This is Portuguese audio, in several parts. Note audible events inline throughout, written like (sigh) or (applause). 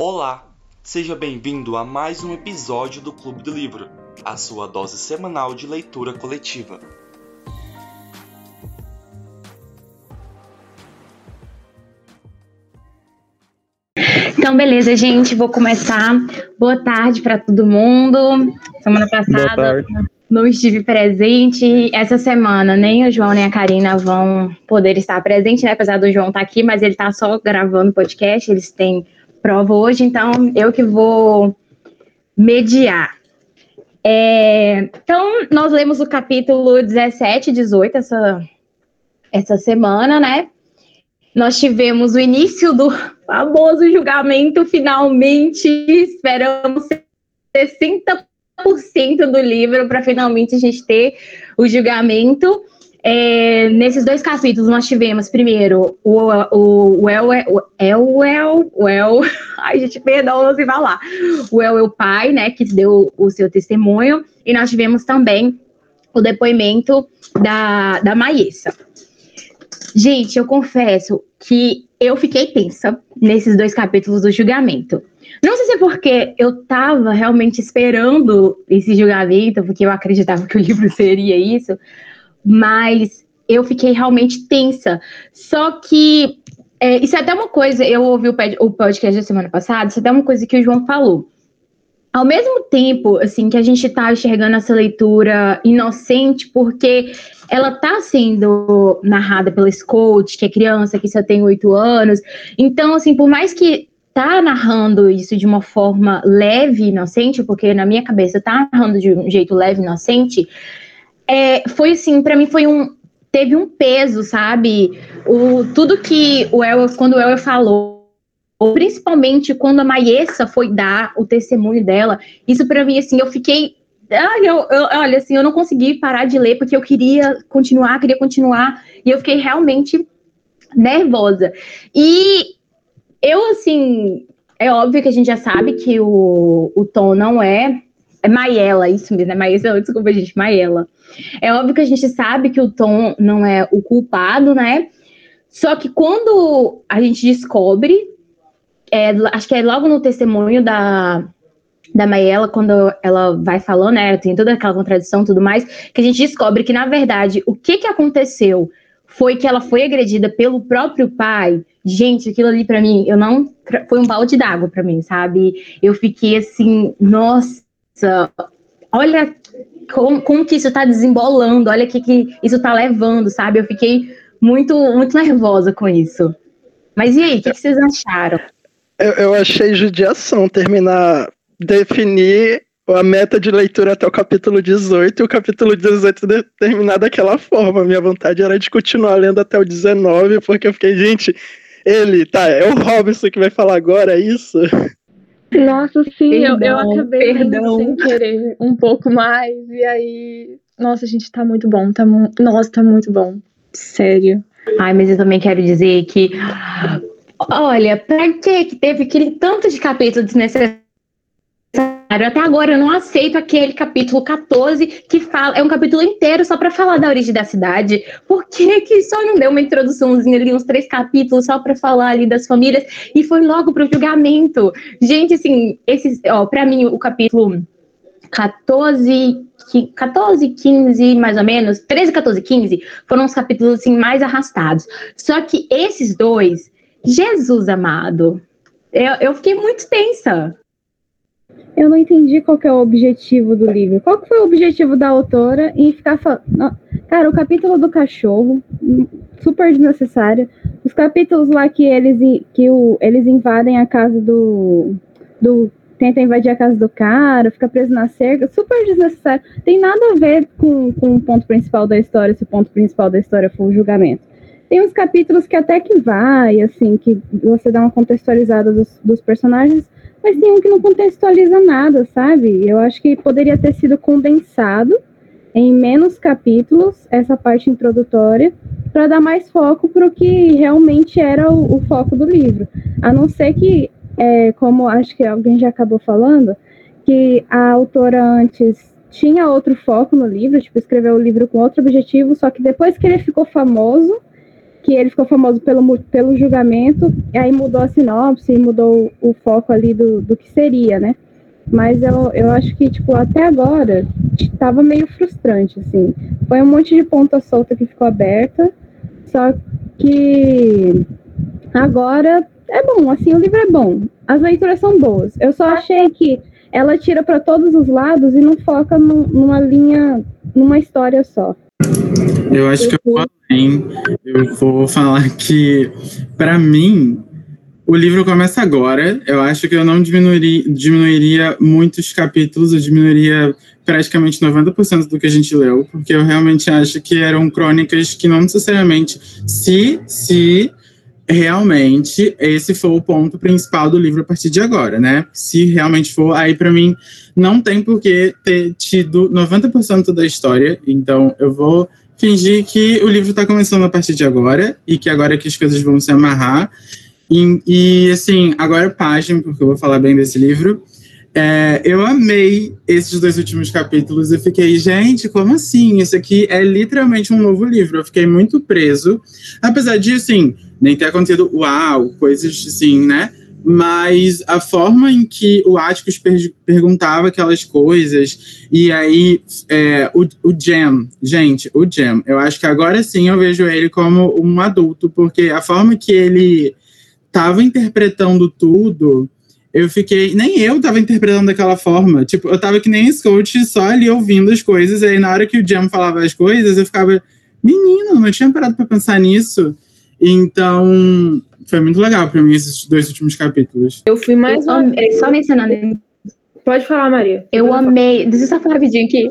Olá, seja bem-vindo a mais um episódio do Clube do Livro, a sua dose semanal de leitura coletiva. Então, beleza, gente, vou começar. Boa tarde para todo mundo. Semana passada não estive presente. Essa semana nem o João nem a Karina vão poder estar presentes, né? Apesar do João estar aqui, mas ele está só gravando podcast. Eles têm prova hoje, então eu que vou mediar. É, então, nós lemos o capítulo 17 e 18 essa, essa semana, né? Nós tivemos o início do famoso julgamento, finalmente. Esperamos 60% do livro para finalmente a gente ter o julgamento. É, nesses dois capítulos nós tivemos primeiro o, o, o El, o El, o El, (laughs) ai gente, perdão, não sei falar, o El, o pai, né, que deu o seu testemunho, e nós tivemos também o depoimento da, da Maísa. Gente, eu confesso que eu fiquei tensa nesses dois capítulos do julgamento. Não sei se é porque eu tava realmente esperando esse julgamento, porque eu acreditava que o livro (laughs) seria isso, mas eu fiquei realmente tensa. Só que é, isso é até uma coisa, eu ouvi o, podcast da semana passada, isso é até uma coisa que o João falou. Ao mesmo tempo, assim, que a gente está enxergando essa leitura inocente, porque ela está sendo narrada pela Scout, que é criança, que só tem oito anos. Então, assim, por mais que tá narrando isso de uma forma leve, inocente, porque na minha cabeça tá narrando de um jeito leve, inocente, é, foi assim, para mim foi um teve um peso, sabe? O tudo que o El, quando o El falou, principalmente quando a Maiessa foi dar o testemunho dela, isso para mim assim, eu fiquei Ai, eu, eu, olha, assim, eu não consegui parar de ler porque eu queria continuar, queria continuar, e eu fiquei realmente nervosa. E eu, assim, é óbvio que a gente já sabe que o, o Tom não é. É Maiela, isso mesmo, é Maísa, (laughs) desculpa, gente, Maiela. É óbvio que a gente sabe que o Tom não é o culpado, né? Só que quando a gente descobre, é, acho que é logo no testemunho da, da Maiela, quando ela vai falando, né, tem toda aquela contradição tudo mais, que a gente descobre que, na verdade, o que, que aconteceu foi que ela foi agredida pelo próprio pai. Gente, aquilo ali para mim, eu não. Foi um balde d'água para mim, sabe? Eu fiquei assim, nossa, olha como, como que isso tá desembolando, olha que, que isso tá levando, sabe? Eu fiquei muito, muito nervosa com isso. Mas e aí, o que, que vocês acharam? Eu, eu achei judiação terminar definir a meta de leitura até o capítulo 18 e o capítulo 18 terminar daquela forma. Minha vontade era de continuar lendo até o 19, porque eu fiquei, gente, ele, tá, é o Robinson que vai falar agora, é isso? Nossa, sim, perdão, eu, eu acabei perdão. sem querer um pouco mais, e aí. Nossa, gente, tá muito bom. Tá, nossa, tá muito bom. Sério. Ai, mas eu também quero dizer que. Olha, pra que que teve aquele tanto de capítulo desnecessário? Até agora eu não aceito aquele capítulo 14 que fala, é um capítulo inteiro só para falar da origem da cidade. Por que, que só não deu uma introduçãozinha ali, uns três capítulos só para falar ali das famílias e foi logo pro julgamento? Gente, assim, esses, ó, para mim o capítulo 14 14, 15, mais ou menos, 13, 14, 15, foram os capítulos assim mais arrastados. Só que esses dois, Jesus amado, eu, eu fiquei muito tensa eu não entendi qual que é o objetivo do livro. Qual que foi o objetivo da autora em ficar falando. Cara, o capítulo do cachorro, super desnecessário. Os capítulos lá que eles, que o, eles invadem a casa do. do tenta invadir a casa do cara, fica preso na cerca, super desnecessário. Tem nada a ver com, com o ponto principal da história, se o ponto principal da história for o julgamento. Tem uns capítulos que até que vai, assim, que você dá uma contextualizada dos, dos personagens, mas tem um que não contextualiza nada, sabe? Eu acho que poderia ter sido condensado em menos capítulos essa parte introdutória para dar mais foco para o que realmente era o, o, foco do livro. A não ser que, é, como acho que alguém já acabou falando, que a autora antes tinha outro foco no livro, tipo, escreveu o livro com outro objetivo, só que depois que ele ficou famoso, que ele ficou famoso pelo, pelo julgamento, e aí mudou a sinopse, mudou o, foco ali do, do que seria, né? Mas eu, eu acho que, tipo, até agora estava meio frustrante, assim. Foi um monte de ponta solta que ficou aberta, só que agora é bom, assim, o livro é bom. As leituras são boas. Eu só achei que ela tira para todos os lados e não foca numa linha, numa história só. Eu acho que eu vou além. Eu vou falar que, para mim, o livro começa agora. Eu acho que eu não diminuiria, diminuiria muitos capítulos, eu diminuiria praticamente 90% do que a gente leu, porque eu realmente acho que eram crônicas que não necessariamente, se, se realmente esse for o ponto principal do livro a partir de agora, né? Se realmente for, aí para mim não tem por que ter tido 90% da história, então eu vou fingir que o livro está começando a partir de agora e que agora é que as coisas vão se amarrar e, e, assim, agora é página, porque eu vou falar bem desse livro. É, eu amei esses dois últimos capítulos. Eu fiquei, gente, como assim? Isso aqui é literalmente um novo livro. Eu fiquei muito preso. Apesar de, assim, nem ter acontecido uau, coisas assim, né? Mas a forma em que o Atticus per perguntava aquelas coisas, e aí é, o, o Jam, gente, o Jam, eu acho que agora sim eu vejo ele como um adulto, porque a forma que ele tava interpretando tudo, eu fiquei. Nem eu tava interpretando daquela forma. Tipo, eu tava que nem Scott, só ali ouvindo as coisas, e aí na hora que o Jam falava as coisas, eu ficava, menino, não tinha parado pra pensar nisso. Então, foi muito legal pra mim esses dois últimos capítulos. Eu fui mais eu vez. Só mencionando. Pode falar, Maria. Eu amei. Deixa eu só falar rapidinho aqui.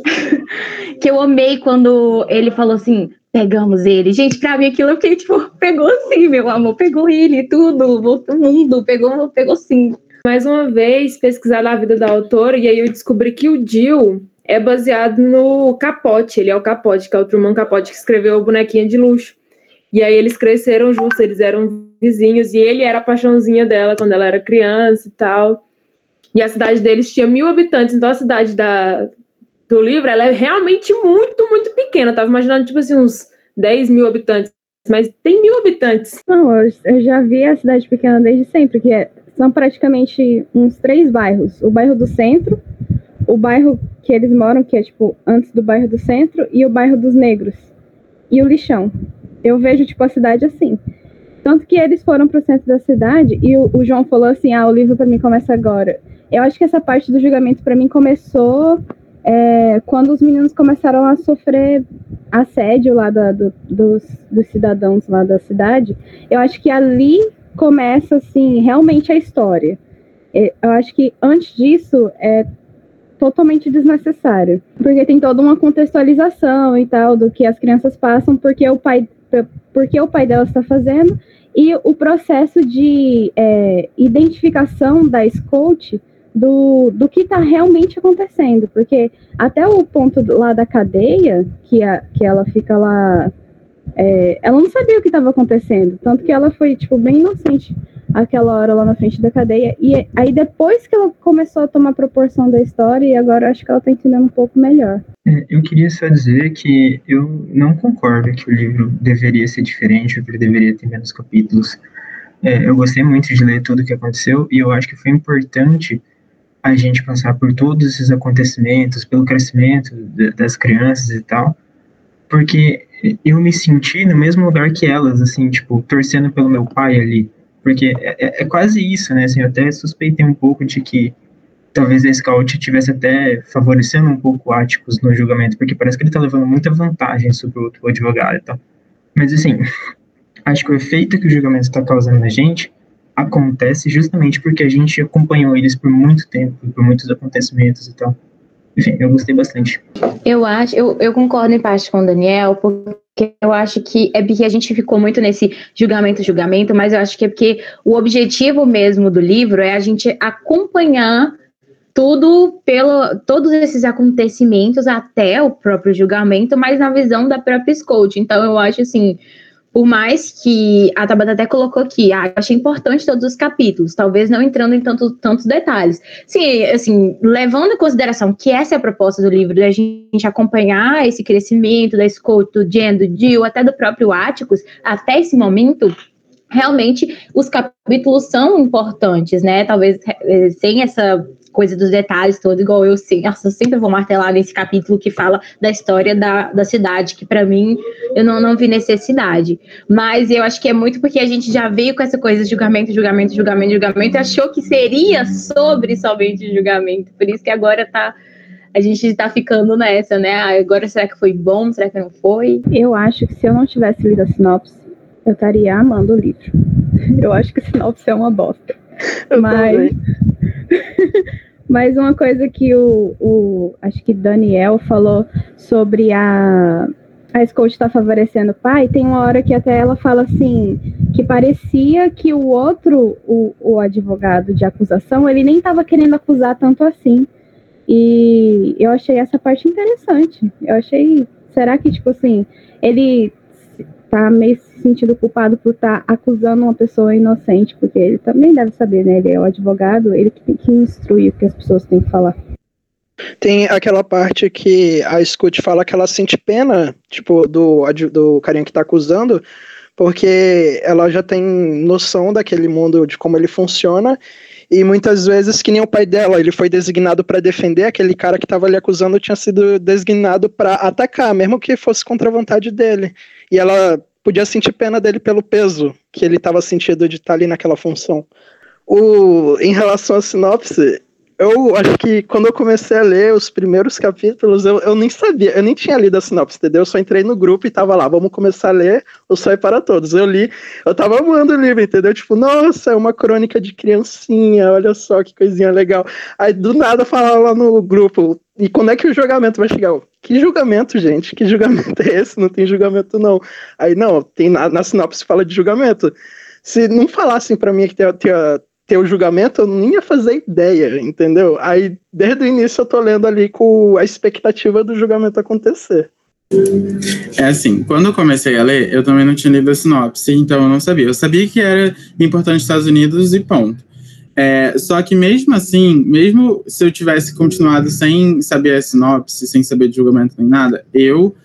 (laughs) que eu amei quando ele falou assim: pegamos ele. Gente, pra mim aquilo eu fiquei, tipo, (laughs) pegou sim, meu amor, pegou ele, tudo, o mundo, pegou, pegou sim. Mais uma vez, pesquisar a vida da autora, e aí eu descobri que o Jill é baseado no Capote, ele é o Capote, que é o Truman Capote que escreveu o Bonequinha de Luxo. E aí eles cresceram juntos, eles eram vizinhos, e ele era a paixãozinha dela quando ela era criança e tal. E a cidade deles tinha mil habitantes, então a cidade da, do livro, ela é realmente muito, muito pequena. Eu tava imaginando, tipo assim, uns 10 mil habitantes, mas tem mil habitantes. Não, eu já vi a cidade pequena desde sempre, que é, são praticamente uns três bairros. O bairro do centro, o bairro que eles moram, que é tipo antes do bairro do centro, e o bairro dos negros. E o lixão. Eu vejo, tipo, a cidade assim. Tanto que eles foram pro centro da cidade e o, o João falou assim: ah, o livro para mim começa agora. Eu acho que essa parte do julgamento para mim começou é, quando os meninos começaram a sofrer assédio lá da, do, dos, dos cidadãos lá da cidade, eu acho que ali começa, assim, realmente a história. Eu acho que antes disso é totalmente desnecessário, porque tem toda uma contextualização e tal do que as crianças passam, porque o pai, porque o pai delas está fazendo, e o processo de é, identificação da Scout do, do que está realmente acontecendo, porque até o ponto lá da cadeia, que, a, que ela fica lá, é, ela não sabia o que estava acontecendo, tanto que ela foi, tipo, bem inocente aquela hora lá na frente da cadeia, e aí depois que ela começou a tomar proporção da história, e agora acho que ela está entendendo um pouco melhor. É, eu queria só dizer que eu não concordo que o livro deveria ser diferente, que ele deveria ter menos capítulos. É, eu gostei muito de ler tudo o que aconteceu, e eu acho que foi importante a gente passar por todos esses acontecimentos, pelo crescimento das crianças e tal, porque eu me senti no mesmo lugar que elas, assim, tipo, torcendo pelo meu pai ali, porque é, é, é quase isso, né, assim, eu até suspeitei um pouco de que talvez a Scout tivesse até favorecendo um pouco o Atticus no julgamento, porque parece que ele tá levando muita vantagem sobre o outro advogado e tal. Mas, assim, (laughs) acho que o efeito que o julgamento está causando na gente acontece justamente porque a gente acompanhou eles por muito tempo, por muitos acontecimentos e tal. Enfim, eu gostei bastante. Eu acho, eu, eu concordo em parte com o Daniel, porque eu acho que é porque a gente ficou muito nesse julgamento, julgamento, mas eu acho que é porque o objetivo mesmo do livro é a gente acompanhar tudo pelo todos esses acontecimentos até o próprio julgamento, mas na visão da própria Scout. Então eu acho assim, por mais que a Tabata até colocou aqui, ah, achei importante todos os capítulos, talvez não entrando em tanto, tantos detalhes. Sim, assim, levando em consideração que essa é a proposta do livro, da gente acompanhar esse crescimento da Scott, do Jen, do Jill, até do próprio Atticus, até esse momento, realmente os capítulos são importantes, né? Talvez eh, sem essa coisa dos detalhes todo, igual eu sei. Nossa, eu sempre vou martelar nesse capítulo que fala da história da, da cidade, que para mim eu não, não vi necessidade. Mas eu acho que é muito porque a gente já veio com essa coisa de julgamento, julgamento, julgamento, julgamento, e achou que seria sobre somente julgamento. Por isso que agora tá. A gente tá ficando nessa, né? Ah, agora será que foi bom? Será que não foi? Eu acho que se eu não tivesse lido a sinopse, eu estaria amando o livro. Eu acho que a sinopse é uma bosta. Eu Mas. (laughs) Mas uma coisa que o, o acho que Daniel falou sobre a a Scout está favorecendo o pai, tem uma hora que até ela fala assim, que parecia que o outro, o, o advogado de acusação, ele nem estava querendo acusar tanto assim. E eu achei essa parte interessante. Eu achei, será que, tipo assim, ele tá meio sentindo culpado por estar tá acusando uma pessoa inocente, porque ele também deve saber, né? Ele é o advogado, ele que tem que instruir o que as pessoas têm que falar. Tem aquela parte que a Scout fala que ela sente pena, tipo, do, do carinha que tá acusando, porque ela já tem noção daquele mundo, de como ele funciona, e muitas vezes, que nem o pai dela, ele foi designado para defender aquele cara que estava ali acusando, tinha sido designado para atacar, mesmo que fosse contra a vontade dele. E ela podia sentir pena dele pelo peso que ele estava sentindo de estar tá ali naquela função. O, em relação à sinopse, eu acho que quando eu comecei a ler os primeiros capítulos, eu, eu nem sabia, eu nem tinha lido a sinopse, entendeu? Eu só entrei no grupo e tava lá, vamos começar a ler o Sonho é para Todos. Eu li, eu tava amando o livro, entendeu? Tipo, nossa, é uma crônica de criancinha, olha só que coisinha legal. Aí do nada falava lá no grupo, e quando é que o julgamento vai chegar? Que julgamento, gente? Que julgamento é esse? Não tem julgamento, não. Aí, não, tem na, na sinopse fala de julgamento. Se não falassem para mim que tem, tem, ter o julgamento, eu nem ia fazer ideia, entendeu? Aí, desde o início, eu tô lendo ali com a expectativa do julgamento acontecer. É assim, quando eu comecei a ler, eu também não tinha lido a sinopse, então eu não sabia. Eu sabia que era importante Estados Unidos e ponto. É, só que mesmo assim, mesmo se eu tivesse continuado sem saber a sinopse, sem saber de julgamento nem nada, eu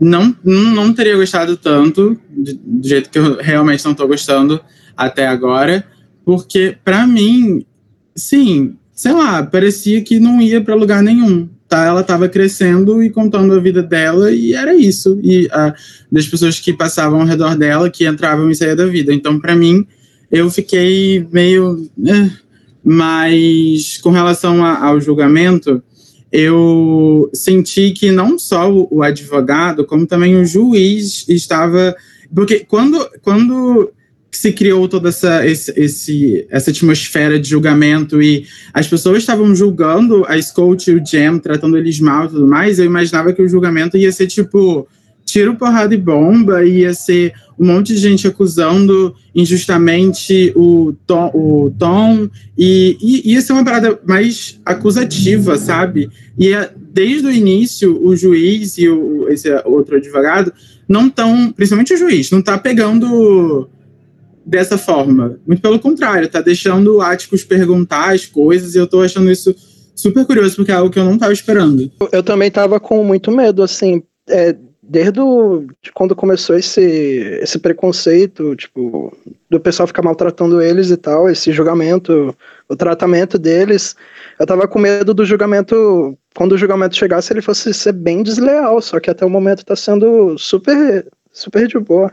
não, não teria gostado tanto, do jeito que eu realmente não estou gostando até agora, porque, para mim, sim, sei lá, parecia que não ia para lugar nenhum. Tá? Ela estava crescendo e contando a vida dela, e era isso. E uh, das pessoas que passavam ao redor dela, que entravam e saíam da vida. Então, para mim, eu fiquei meio. Eh, mas, com relação a, ao julgamento, eu senti que não só o, o advogado, como também o juiz estava. Porque quando, quando se criou toda essa, esse, esse, essa atmosfera de julgamento e as pessoas estavam julgando a Scout e o Jam, tratando eles mal e tudo mais, eu imaginava que o julgamento ia ser tipo tiro, porrada e bomba, ia ser um monte de gente acusando injustamente o Tom, o Tom e, e ia ser uma parada mais acusativa, sabe? E desde o início, o juiz e o, esse outro advogado não estão, principalmente o juiz, não está pegando dessa forma. Muito pelo contrário, tá deixando o Atticus perguntar as coisas e eu tô achando isso super curioso, porque é algo que eu não tava esperando. Eu também tava com muito medo, assim, é, desde o, de quando começou esse, esse preconceito, tipo, do pessoal ficar maltratando eles e tal, esse julgamento, o tratamento deles, eu tava com medo do julgamento, quando o julgamento chegasse, ele fosse ser bem desleal, só que até o momento tá sendo super, super de boa.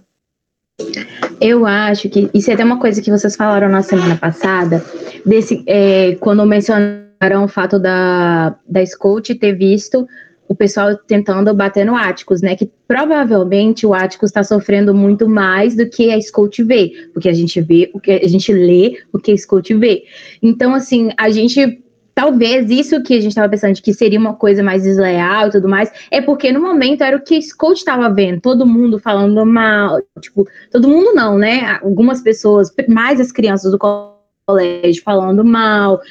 Eu acho que isso é até uma coisa que vocês falaram na semana passada, desse, é, quando mencionaram o fato da, da Scout ter visto o pessoal tentando bater no Áticos, né? Que provavelmente o Áticos está sofrendo muito mais do que a Scout vê, porque a gente vê o que a gente lê o que a Scout vê. Então, assim, a gente talvez isso que a gente estava pensando de que seria uma coisa mais desleal e tudo mais, é porque no momento era o que Scott estava vendo, todo mundo falando mal, tipo, todo mundo não, né? Algumas pessoas, mais as crianças do colégio falando mal,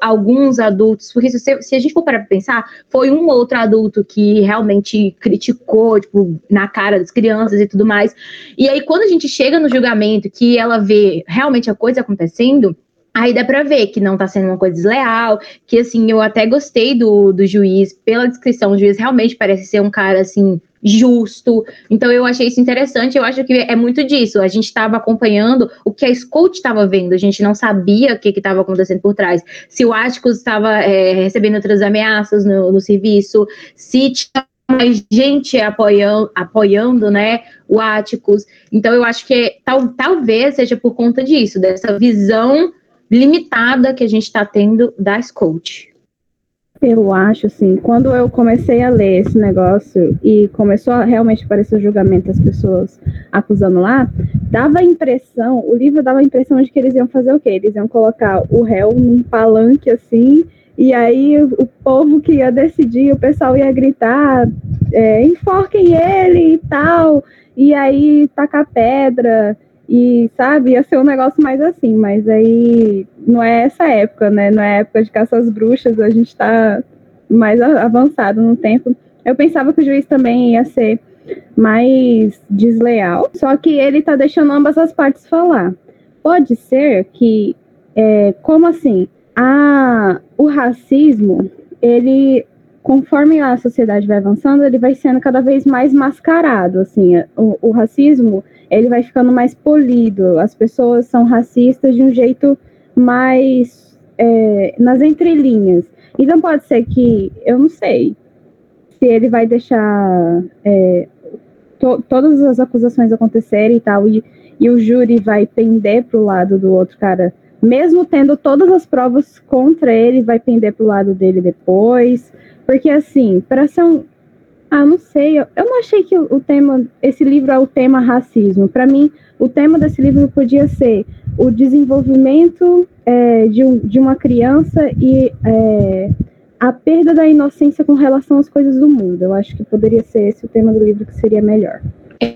alguns adultos, porque se, se a gente for para pensar, foi um outro adulto que realmente criticou, tipo, na cara das crianças e tudo mais. E aí, quando a gente chega no julgamento, que ela vê realmente a coisa acontecendo, Aí dá pra ver que não tá sendo uma coisa desleal, que assim, eu até gostei do, do juiz, pela descrição, o juiz realmente parece ser um cara assim, justo. Então eu achei isso interessante. Eu acho que é muito disso. A gente estava acompanhando o que a Scout estava vendo. A gente não sabia o que estava acontecendo por trás. Se o Atticus estava é, recebendo outras ameaças no, no serviço, se tinha mais gente apoiando, apoiando né, o Atticus. Então eu acho que tal, talvez seja por conta disso, dessa visão limitada que a gente está tendo da Scout. Eu acho, assim, quando eu comecei a ler esse negócio e começou a realmente aparecer o julgamento das pessoas acusando lá, dava a impressão, o livro dava a impressão de que eles iam fazer o quê? Eles iam colocar o réu num palanque assim, e aí o povo que ia decidir, o pessoal ia gritar, é, enforquem ele e tal, e aí tacar pedra, e, sabe, ia ser um negócio mais assim, mas aí não é essa época, né? Não é época de caça às bruxas, a gente tá mais avançado no tempo. Eu pensava que o juiz também ia ser mais desleal, só que ele tá deixando ambas as partes falar. Pode ser que, é, como assim, a, o racismo, ele conforme a sociedade vai avançando, ele vai sendo cada vez mais mascarado, assim, o, o racismo, ele vai ficando mais polido. As pessoas são racistas de um jeito mais é, nas entrelinhas. Então pode ser que, eu não sei, se ele vai deixar é, to, todas as acusações acontecerem e tal, e, e o júri vai pender para o lado do outro cara, mesmo tendo todas as provas contra ele, vai pender para o lado dele depois. Porque assim, para ser um, ah, não sei. Eu, eu não achei que o, tema, esse livro é o tema racismo. Para mim, o tema desse livro podia ser o desenvolvimento é, de, um, de uma criança e é, a perda da inocência com relação às coisas do mundo. Eu acho que poderia ser esse o tema do livro que seria melhor.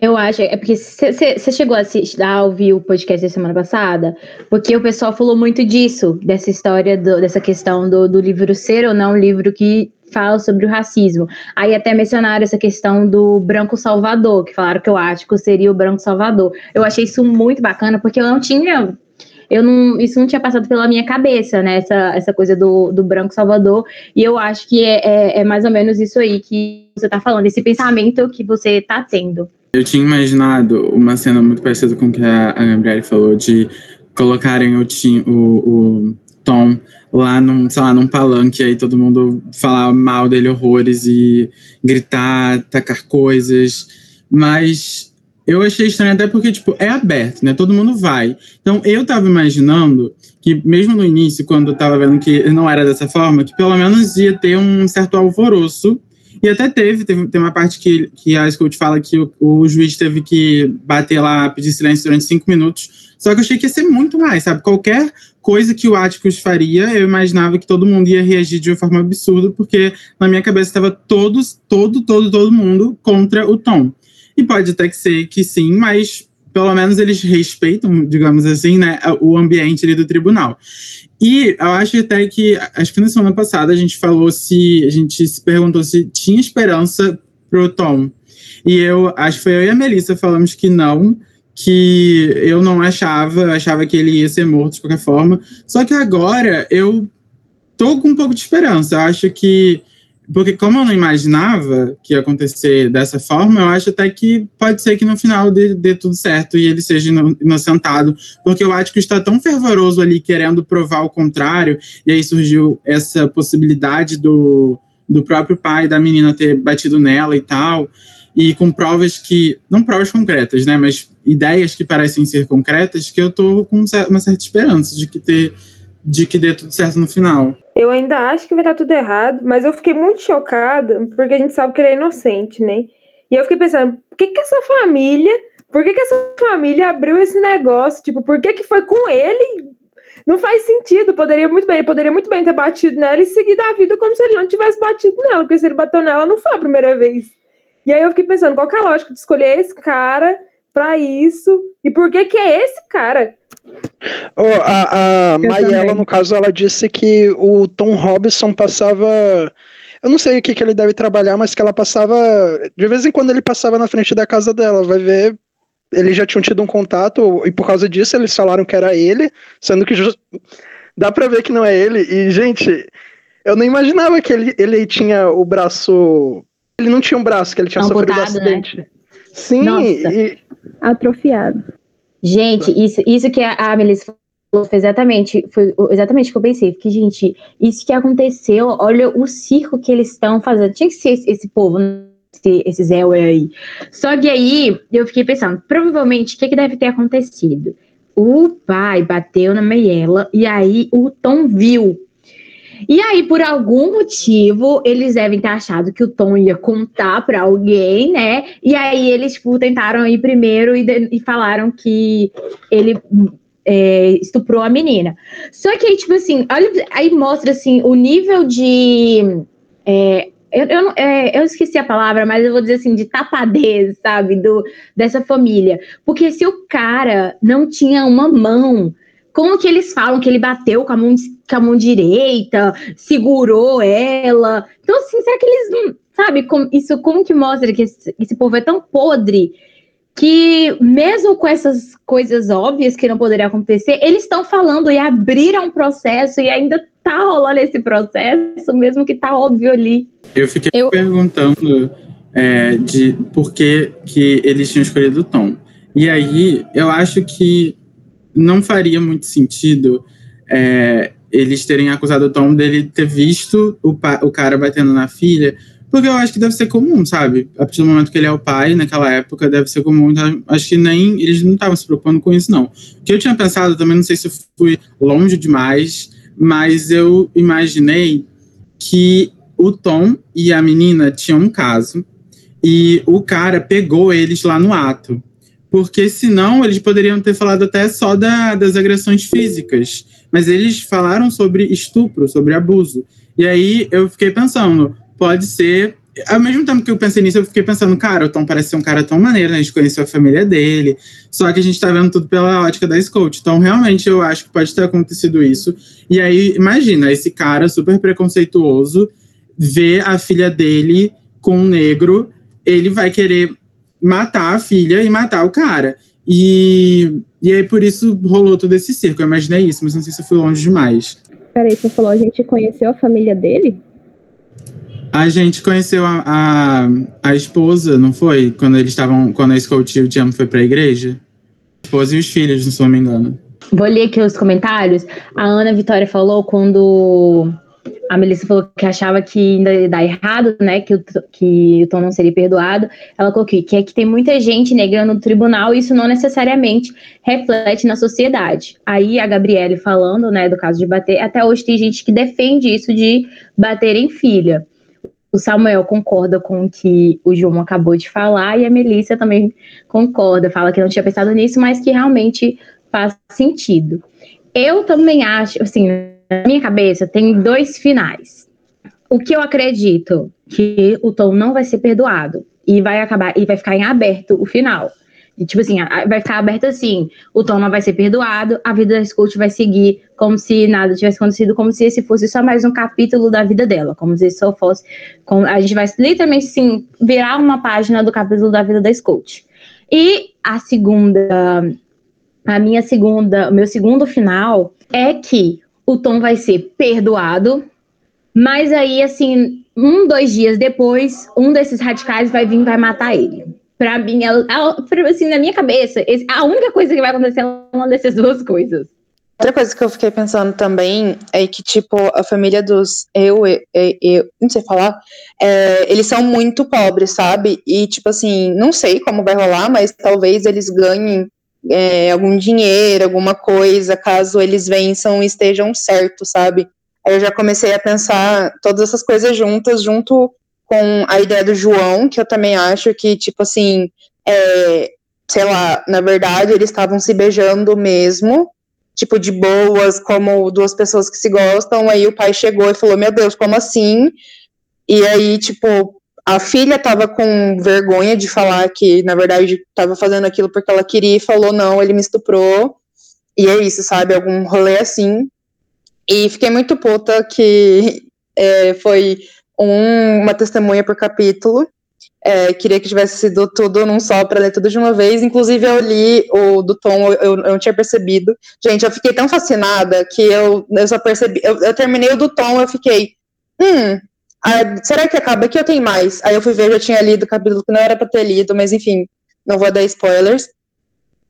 Eu acho, é porque você chegou a assistir, a ouvir o podcast da semana passada, porque o pessoal falou muito disso, dessa história, do, dessa questão do, do livro ser ou não um livro que fala sobre o racismo. Aí até mencionaram essa questão do branco salvador, que falaram que eu acho que seria o branco salvador. Eu achei isso muito bacana, porque eu não tinha. Eu não, isso não tinha passado pela minha cabeça, né? Essa, essa coisa do, do branco salvador. E eu acho que é, é, é mais ou menos isso aí que você está falando, esse pensamento que você está tendo. Eu tinha imaginado uma cena muito parecida com o que a, a Gabriele falou, de colocarem o, o, o Tom lá num, sei lá, num palanque, aí todo mundo falar mal dele horrores e gritar, tacar coisas. Mas eu achei estranho até porque, tipo, é aberto, né? Todo mundo vai. Então eu tava imaginando que, mesmo no início, quando eu tava vendo que não era dessa forma, que pelo menos ia ter um certo alvoroço. E até teve, teve tem uma parte que, que a Scout fala que o, o juiz teve que bater lá, pedir silêncio durante cinco minutos. Só que eu achei que ia ser muito mais, sabe? Qualquer coisa que o Atticus faria, eu imaginava que todo mundo ia reagir de uma forma absurda, porque na minha cabeça estava todos, todo, todo, todo mundo contra o Tom. E pode até que ser que sim, mas pelo menos eles respeitam, digamos assim, né, o ambiente ali do tribunal. E eu acho até que, acho que na semana passada a gente falou se, a gente se perguntou se tinha esperança pro Tom. E eu, acho que foi eu e a Melissa falamos que não, que eu não achava, achava que ele ia ser morto de qualquer forma. Só que agora eu tô com um pouco de esperança. Eu acho que porque como eu não imaginava que ia acontecer dessa forma, eu acho até que pode ser que no final dê, dê tudo certo e ele seja inocentado, porque eu acho que está tão fervoroso ali querendo provar o contrário, e aí surgiu essa possibilidade do, do próprio pai da menina ter batido nela e tal, e com provas que, não provas concretas, né, mas ideias que parecem ser concretas, que eu tô com uma certa esperança de que ter de que dê tudo certo no final. Eu ainda acho que vai dar tudo errado, mas eu fiquei muito chocada, porque a gente sabe que ele é inocente, né? E eu fiquei pensando, por que que essa família, por que que essa família abriu esse negócio? Tipo, por que que foi com ele? Não faz sentido, poderia muito bem, poderia muito bem ter batido nela e seguido a vida como se ele não tivesse batido nela, porque se ele bateu nela não foi a primeira vez. E aí eu fiquei pensando, qual que é a lógica de escolher esse cara para isso? E por que que é esse cara? Oh, a a Eu também. no caso, ela disse que o Tom Robinson passava. Eu não sei o que, que ele deve trabalhar, mas que ela passava. De vez em quando ele passava na frente da casa dela. Vai ver. Eles já tinham tido um contato, e por causa disso eles falaram que era ele, sendo que ju- dá pra ver que não é ele. E, gente, eu não imaginava que ele, ele tinha o braço. Ele não tinha um braço, que ele tinha sofrido um né? acidente. Sim, Nossa. e, Atrofiado. Gente, isso, isso que a, Melissa falou foi exatamente, foi exatamente o que eu pensei. Porque, gente, isso que aconteceu, olha o circo que eles estão fazendo. Tinha que ser esse, esse povo, né? esse, esse Zé aí. Só que aí eu fiquei pensando, provavelmente, o que, que deve ter acontecido? O pai bateu na Meiela e aí o Tom viu. E aí, por algum motivo, eles devem ter achado que o Tom ia contar pra alguém, né? E aí eles, tipo, tentaram ir primeiro e, e falaram que ele é, estuprou a menina. Só que aí, tipo assim, olha, aí mostra assim o nível de. é, eu, eu, é, eu esqueci a palavra, mas eu vou dizer assim, de tapadez, sabe, do, dessa família. Porque se o cara não tinha uma mão, como que eles falam que ele bateu com a mão, com a mão direita, segurou ela? Então, assim, será que eles não. Sabe, como, isso como que mostra que esse, esse povo é tão podre que, mesmo com essas coisas óbvias que não poderiam acontecer, eles estão falando e abriram um processo e ainda tá rolando esse processo, mesmo que tá óbvio ali. Eu fiquei Eu- perguntando é, de por que, que eles tinham escolhido o Tom. E aí, eu acho que não faria muito sentido é, eles terem acusado o Tom dele ter visto o, o cara batendo na filha, porque eu acho que deve ser comum, sabe? A partir do momento que ele é o pai, naquela época, deve ser comum. Então, acho que nem eles não estavam se preocupando com isso, não. O que eu tinha pensado, também não sei se eu fui longe demais, mas eu imaginei que o Tom e a menina tinham um caso e o cara pegou eles lá no ato. Porque senão eles poderiam ter falado até só da- das agressões físicas. Mas eles falaram sobre estupro, sobre abuso. E aí eu fiquei pensando, pode ser. Ao mesmo tempo que eu pensei nisso, eu fiquei pensando, cara, o Tom parece ser um cara tão maneiro, né? A gente conheceu a família dele. Só que a gente tá vendo tudo pela ótica da Scout. Então, realmente, eu acho que pode ter acontecido isso. E aí, imagina, esse cara super preconceituoso vê a filha dele com um negro, ele vai querer matar a filha e matar o cara. E, e aí, por isso, rolou todo esse circo. Eu imaginei isso, mas não sei se eu fui longe demais. Peraí, você falou, a gente conheceu a família dele? A gente conheceu a, a, a esposa, não foi? Quando eles estavam. Quando a Scout e o Jam foi pra igreja? A esposa e os filhos, se não me engano. Vou ler aqui os comentários. A Ana Vitória falou quando a Melissa falou que achava que ainda dar errado, né? Que o, que o Tom não seria perdoado. Ela colocou que é que tem muita gente negra no tribunal e isso não necessariamente reflete na sociedade. Aí a Gabriele falando, né, do caso de bater, até hoje tem gente que defende isso de bater em filha. O Samuel concorda com o que o João acabou de falar e a Melissa também concorda, fala que não tinha pensado nisso, mas que realmente faz sentido. Eu também acho, assim, na minha cabeça tem dois finais. O que eu acredito que o Tom não vai ser perdoado e vai acabar e vai ficar em aberto o final. E, tipo assim, vai ficar aberto assim, o Tom não vai ser perdoado, a vida da Scout vai seguir como se nada tivesse acontecido, como se esse fosse só mais um capítulo da vida dela, como se só fosse, como, a gente vai literalmente, assim, virar uma página do capítulo da vida da Scout. E a segunda a minha segunda, o meu segundo final é que o Tom vai ser perdoado, mas aí, assim, um, dois dias depois, um desses radicais vai vir e vai matar ele. Pra mim, ela- pra- assim, na minha cabeça, a única coisa que vai acontecer é uma dessas duas coisas. Outra coisa que eu fiquei pensando também é que, tipo, a família dos eu, eu, eu não sei falar, é, eles são muito pobres, sabe? E, tipo assim, não sei como vai rolar, mas talvez eles ganhem é, algum dinheiro, alguma coisa, caso eles vençam e estejam certos, sabe? Aí eu já comecei a pensar todas essas coisas juntas, junto com a ideia do João, que eu também acho que, tipo assim, é, sei lá, na verdade eles estavam se beijando mesmo, tipo, de boas, como duas pessoas que se gostam. Aí o pai chegou e falou: Meu Deus, como assim? E aí, tipo, a filha tava com vergonha de falar que, na verdade, tava fazendo aquilo porque ela queria e falou: Não, ele me estuprou. E é isso, sabe? Algum rolê assim. E fiquei muito puta que (laughs) é, foi um, uma testemunha por capítulo. É, queria que tivesse sido tudo num só para ler tudo de uma vez. Inclusive, eu li o do Tom, eu, eu não tinha percebido. Gente, eu fiquei tão fascinada que eu, eu só percebi. Eu, eu terminei o do Tom, eu fiquei. Hum, ah, será que acaba aqui ou tem mais? Aí eu fui ver, eu já tinha lido o capítulo que não era pra ter lido, mas enfim, não vou dar spoilers.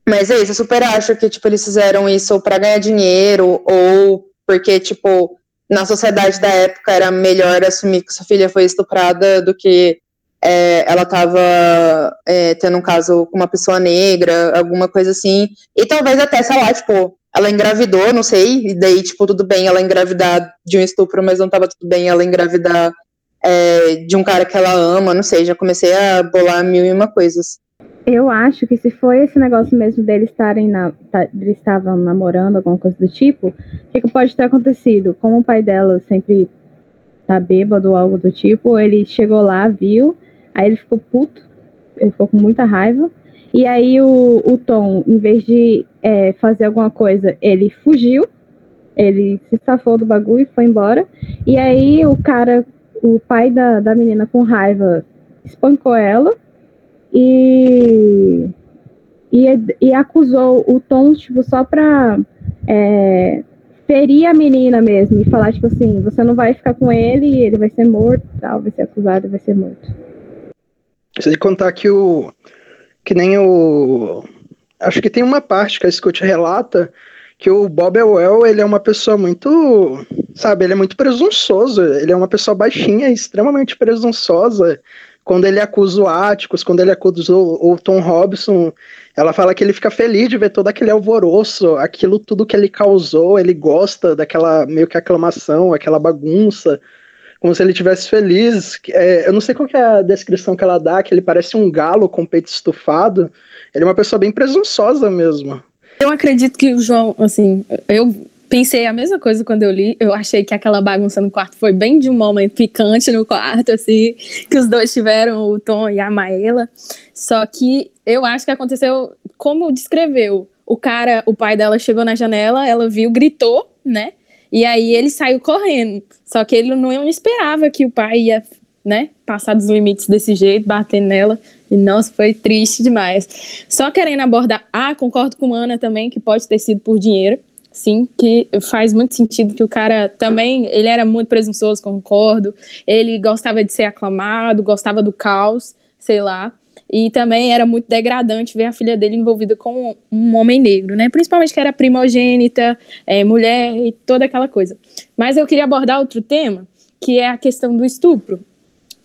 Mas é isso, eu super acho que, tipo, eles fizeram isso para ganhar dinheiro, ou porque, tipo, na sociedade da época era melhor assumir que sua filha foi estuprada do que é, ela estava é, tendo um caso com uma pessoa negra, alguma coisa assim. E talvez até, sei lá, tipo, ela engravidou, não sei, e daí, tipo, tudo bem ela engravidar de um estupro, mas não tava tudo bem ela engravidar é, de um cara que ela ama, não sei, já comecei a bolar mil e uma coisas. Eu acho que se foi esse negócio mesmo deles estarem na. Tá, eles estavam namorando, alguma coisa do tipo, o que, que pode ter acontecido? Como o pai dela sempre tá bêbado ou algo do tipo, ele chegou lá, viu, aí ele ficou puto, ele ficou com muita raiva. E aí o, o Tom, em vez de é, fazer alguma coisa, ele fugiu, ele se safou do bagulho e foi embora. E aí o cara, o pai da, da menina com raiva, espancou ela e, e, e acusou o Tom, tipo, só pra é, ferir a menina mesmo e falar, tipo assim, você não vai ficar com ele, ele vai ser morto, tal, vai ser acusado, vai ser morto. Sem contar que o que nem o. Acho que tem uma parte que a Scott relata que o Bob Ewell, ele é uma pessoa muito, sabe, ele é muito presunçoso, ele é uma pessoa baixinha, extremamente presunçosa. Quando ele acusa o Atticus, quando ele acusa o, o Tom Robson, ela fala que ele fica feliz de ver todo aquele alvoroço, aquilo tudo que ele causou, ele gosta daquela meio que aclamação, aquela bagunça como se ele tivesse feliz. É, eu não sei qual é a descrição que ela dá, que ele parece um galo com peito estufado. Ele é uma pessoa bem presunçosa mesmo. Eu acredito que o João, assim, eu pensei a mesma coisa quando eu li. Eu achei que aquela bagunça no quarto foi bem de um momento picante no quarto, assim, que os dois tiveram, o Tom e a Maela. Só que eu acho que aconteceu como descreveu. O cara, o pai dela chegou na janela, ela viu, gritou, né? E aí ele saiu correndo. Só que ele não esperava que o pai ia, né, passar dos limites desse jeito, bater nela. E nossa, foi triste demais. Só querendo abordar, ah, concordo com Ana também que pode ter sido por dinheiro. Sim, que faz muito sentido que o cara também, ele era muito presunçoso, concordo. Ele gostava de ser aclamado, gostava do caos, sei lá. E também era muito degradante ver a filha dele envolvida com um homem negro, né? Principalmente que era primogênita, é, mulher e toda aquela coisa. Mas eu queria abordar outro tema, que é a questão do estupro.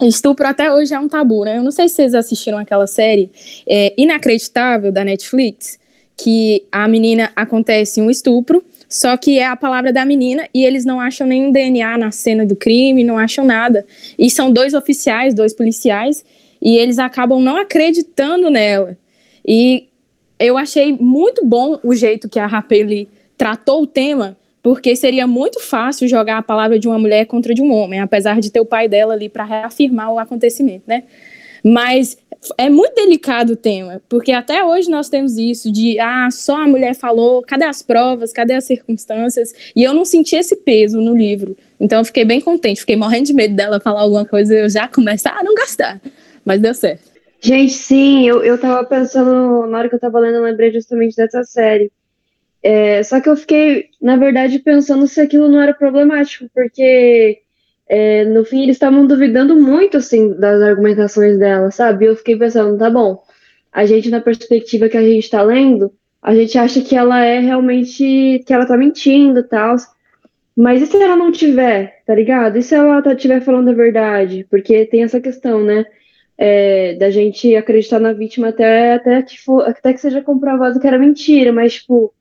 Estupro até hoje é um tabu, né? Eu não sei se vocês assistiram aquela série é, Inacreditável da Netflix, que a menina acontece um estupro, só que é a palavra da menina e eles não acham nenhum DNA na cena do crime, não acham nada. E são dois oficiais, dois policiais, e eles acabam não acreditando nela. E eu achei muito bom o jeito que a Rapeli tratou o tema, porque seria muito fácil jogar a palavra de uma mulher contra de um homem, apesar de ter o pai dela ali para reafirmar o acontecimento, né? Mas é muito delicado o tema, porque até hoje nós temos isso de ah, só a mulher falou, cadê as provas, cadê as circunstâncias? E eu não senti esse peso no livro. Então eu fiquei bem contente, fiquei morrendo de medo dela falar alguma coisa e eu já começar a não gastar mas deu certo. Gente, sim, eu, eu tava pensando, na hora que eu tava lendo, eu lembrei justamente dessa série. É, só que eu fiquei, na verdade, pensando se aquilo não era problemático, porque é, no fim eles estavam duvidando muito, assim, das argumentações dela, sabe? Eu fiquei pensando, tá bom, a gente, na perspectiva que a gente tá lendo, a gente acha que ela é realmente, que ela tá mentindo e tal, mas e se ela não tiver, tá ligado? E se ela tá, tiver falando a verdade? Porque tem essa questão, né? É, da gente acreditar na vítima até, até, que for, até que seja comprovado que era mentira, mas, tipo,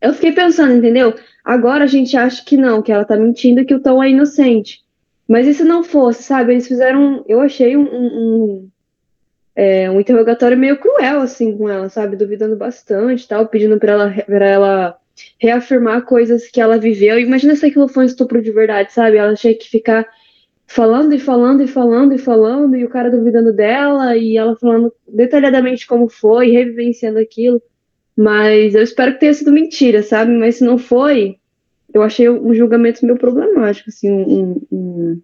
eu fiquei pensando, entendeu? Agora a gente acha que não, que ela tá mentindo e que o Tom é inocente. Mas e se não fosse, sabe? Eles fizeram, eu achei um, um, é, um interrogatório meio cruel, assim, com ela, sabe? Duvidando bastante tal, pedindo pra ela, pra ela reafirmar coisas que ela viveu. Imagina se aquilo foi um estupro de verdade, sabe? Ela tinha que ficar falando e falando e falando e falando, e o cara duvidando dela, e ela falando detalhadamente como foi, revivenciando aquilo. Mas eu espero que tenha sido mentira, sabe? Mas se não foi, eu achei um julgamento meio problemático, assim, um, um,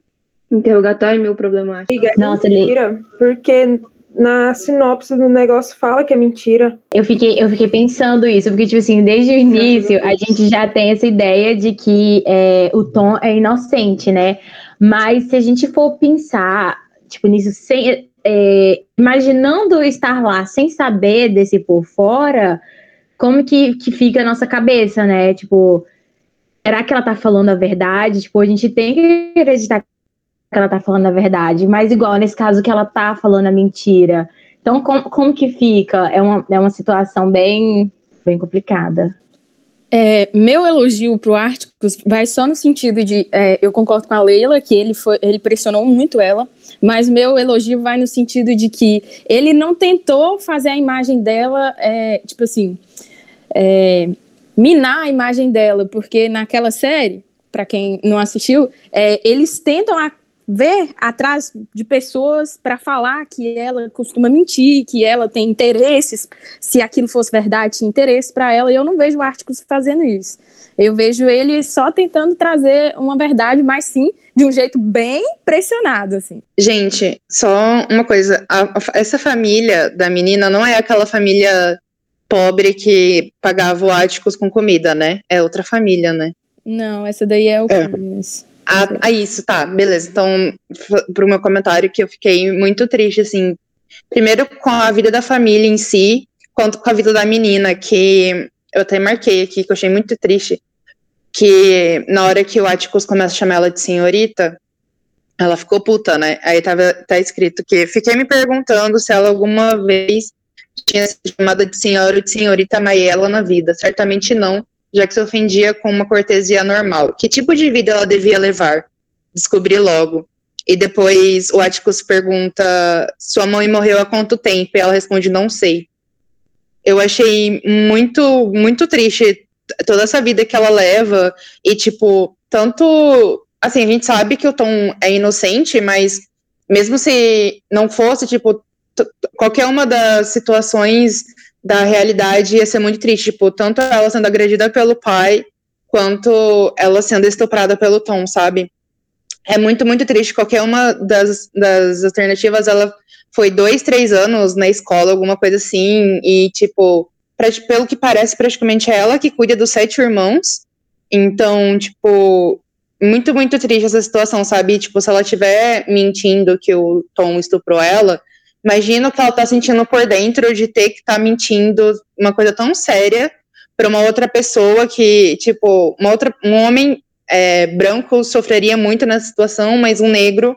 um interrogatório meio problemático. Nossa, ele- mentira, porque na sinopse do negócio fala que é mentira. Eu fiquei, eu fiquei pensando isso, porque, tipo assim, desde o início a gente já tem essa ideia de que é, o Tom é inocente, né? Mas se a gente for pensar, tipo, nisso, sem, é, imaginando estar lá sem saber desse por fora, como que, que fica a nossa cabeça, né? Tipo, será que ela tá falando a verdade? Tipo, a gente tem que acreditar que ela tá falando a verdade, mas igual nesse caso que ela tá falando a mentira. Então, como, como que fica? É uma, é uma situação bem, bem complicada. É, meu elogio pro Árticos vai só no sentido de, é, eu concordo com a Leila, que ele, foi, ele pressionou muito ela, mas meu elogio vai no sentido de que ele não tentou fazer a imagem dela, é, tipo assim, é, minar a imagem dela, porque naquela série, para quem não assistiu, é, eles tentam a- ver atrás de pessoas para falar que ela costuma mentir, que ela tem interesses, se aquilo fosse verdade, tinha interesse para ela, e eu não vejo o Árticos fazendo isso. Eu vejo ele só tentando trazer uma verdade, mas sim de um jeito bem pressionado, assim. Gente, só uma coisa. a- a- essa família da menina não é aquela família pobre que pagava o áticos com comida, né? É outra família, né? Não, essa daí é o É. Cummins. Ah, ah, isso, tá, beleza. Então, pro meu comentário, que eu fiquei muito triste, assim. Primeiro com a vida da família em si, quanto com a vida da menina, que eu até marquei aqui, que eu achei muito triste. Que na hora que o Atticus começa a chamar ela de senhorita, ela ficou puta, né? Aí tava, tá escrito que fiquei me perguntando se ela alguma vez tinha sido chamada de senhora ou de senhorita Maiela na vida. Certamente não, já que se ofendia com uma cortesia normal. Que tipo de vida ela devia levar? Descobri logo. E depois o Atticus pergunta: sua mãe morreu há quanto tempo? E ela responde: não sei. Eu achei muito, muito triste toda essa vida que ela leva. E, tipo, tanto. Assim, a gente sabe que o Tom é inocente, mas mesmo se não fosse, tipo, qualquer uma das situações da realidade ia ser muito triste. Tipo, tanto ela sendo agredida pelo pai, quanto ela sendo estuprada pelo Tom, sabe? É muito, muito triste. Qualquer uma das, das alternativas, ela foi dois, três anos na escola, alguma coisa assim, e, tipo, pra- pelo que parece, praticamente é ela que cuida dos sete irmãos. Então, tipo, muito, muito triste essa situação, sabe? Tipo, se ela estiver mentindo que o Tom estuprou ela, imagina o que ela tá sentindo por dentro de ter que estar mentindo uma coisa tão séria para uma outra pessoa que, tipo, uma outra, um homem é, branco sofreria muito nessa situação, mas um negro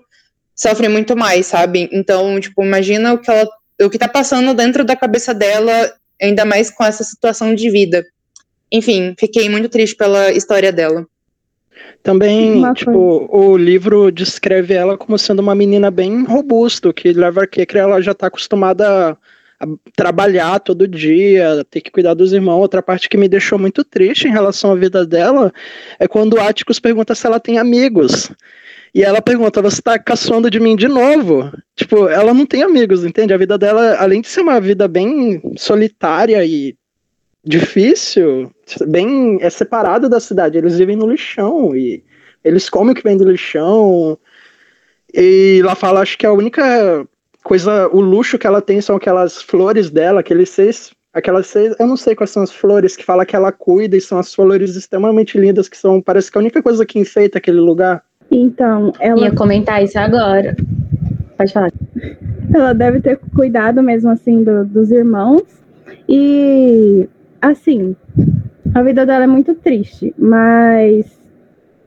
sofre muito mais, sabe? Então, tipo, imagina o que ela, o que tá passando dentro da cabeça dela, ainda mais com essa situação de vida. Enfim, fiquei muito triste pela história dela. Também, Uma tipo, o livro descreve ela como sendo uma menina bem robusta, que leva que ela já tá acostumada a, a trabalhar todo dia, ter que cuidar dos irmãos. Outra parte que me deixou muito triste em relação à vida dela é quando o Atticus pergunta se ela tem amigos. E ela pergunta: Você tá caçoando de mim de novo? Tipo, ela não tem amigos, entende? A vida dela, além de ser uma vida bem solitária e difícil, bem é separado da cidade. Eles vivem no lixão e eles comem o que vem do lixão. E lá fala, acho que a única coisa, o luxo que ela tem são aquelas flores dela, aqueles seis, aquelas seis, eu não sei quais são as flores que fala que ela cuida e são as flores extremamente lindas que são, parece que a única coisa que enfeita aquele lugar. Então, ela, Ia comentar isso agora. Pode falar. ela deve ter cuidado mesmo assim do- dos irmãos. E assim, a vida dela é muito triste, mas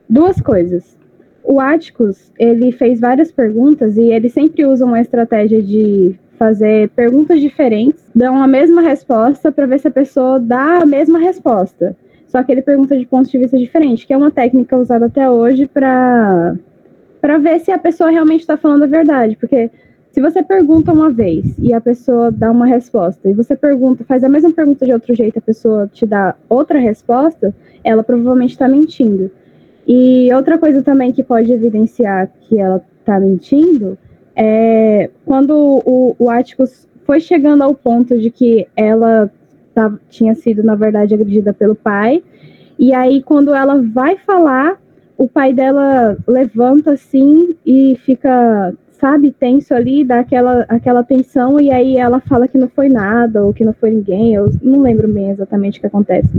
duas coisas. O Atticus, ele fez várias perguntas e ele sempre usa uma estratégia de fazer perguntas diferentes, dão a mesma resposta para ver se a pessoa dá a mesma resposta. Só que ele pergunta de pontos de vista diferentes, que é uma técnica usada até hoje para para ver se a pessoa realmente está falando a verdade, porque se você pergunta uma vez e a pessoa dá uma resposta, e você pergunta, faz a mesma pergunta de outro jeito, a pessoa te dá outra resposta, ela provavelmente está mentindo. E outra coisa também que pode evidenciar que ela está mentindo é quando o, o Atticus foi chegando ao ponto de que ela tá, tinha sido, na verdade, agredida pelo pai. E aí, quando ela vai falar, o pai dela levanta assim e fica, sabe, tenso ali, dá aquela, aquela tensão, e aí ela fala que não foi nada, ou que não foi ninguém, eu não lembro bem exatamente o que acontece.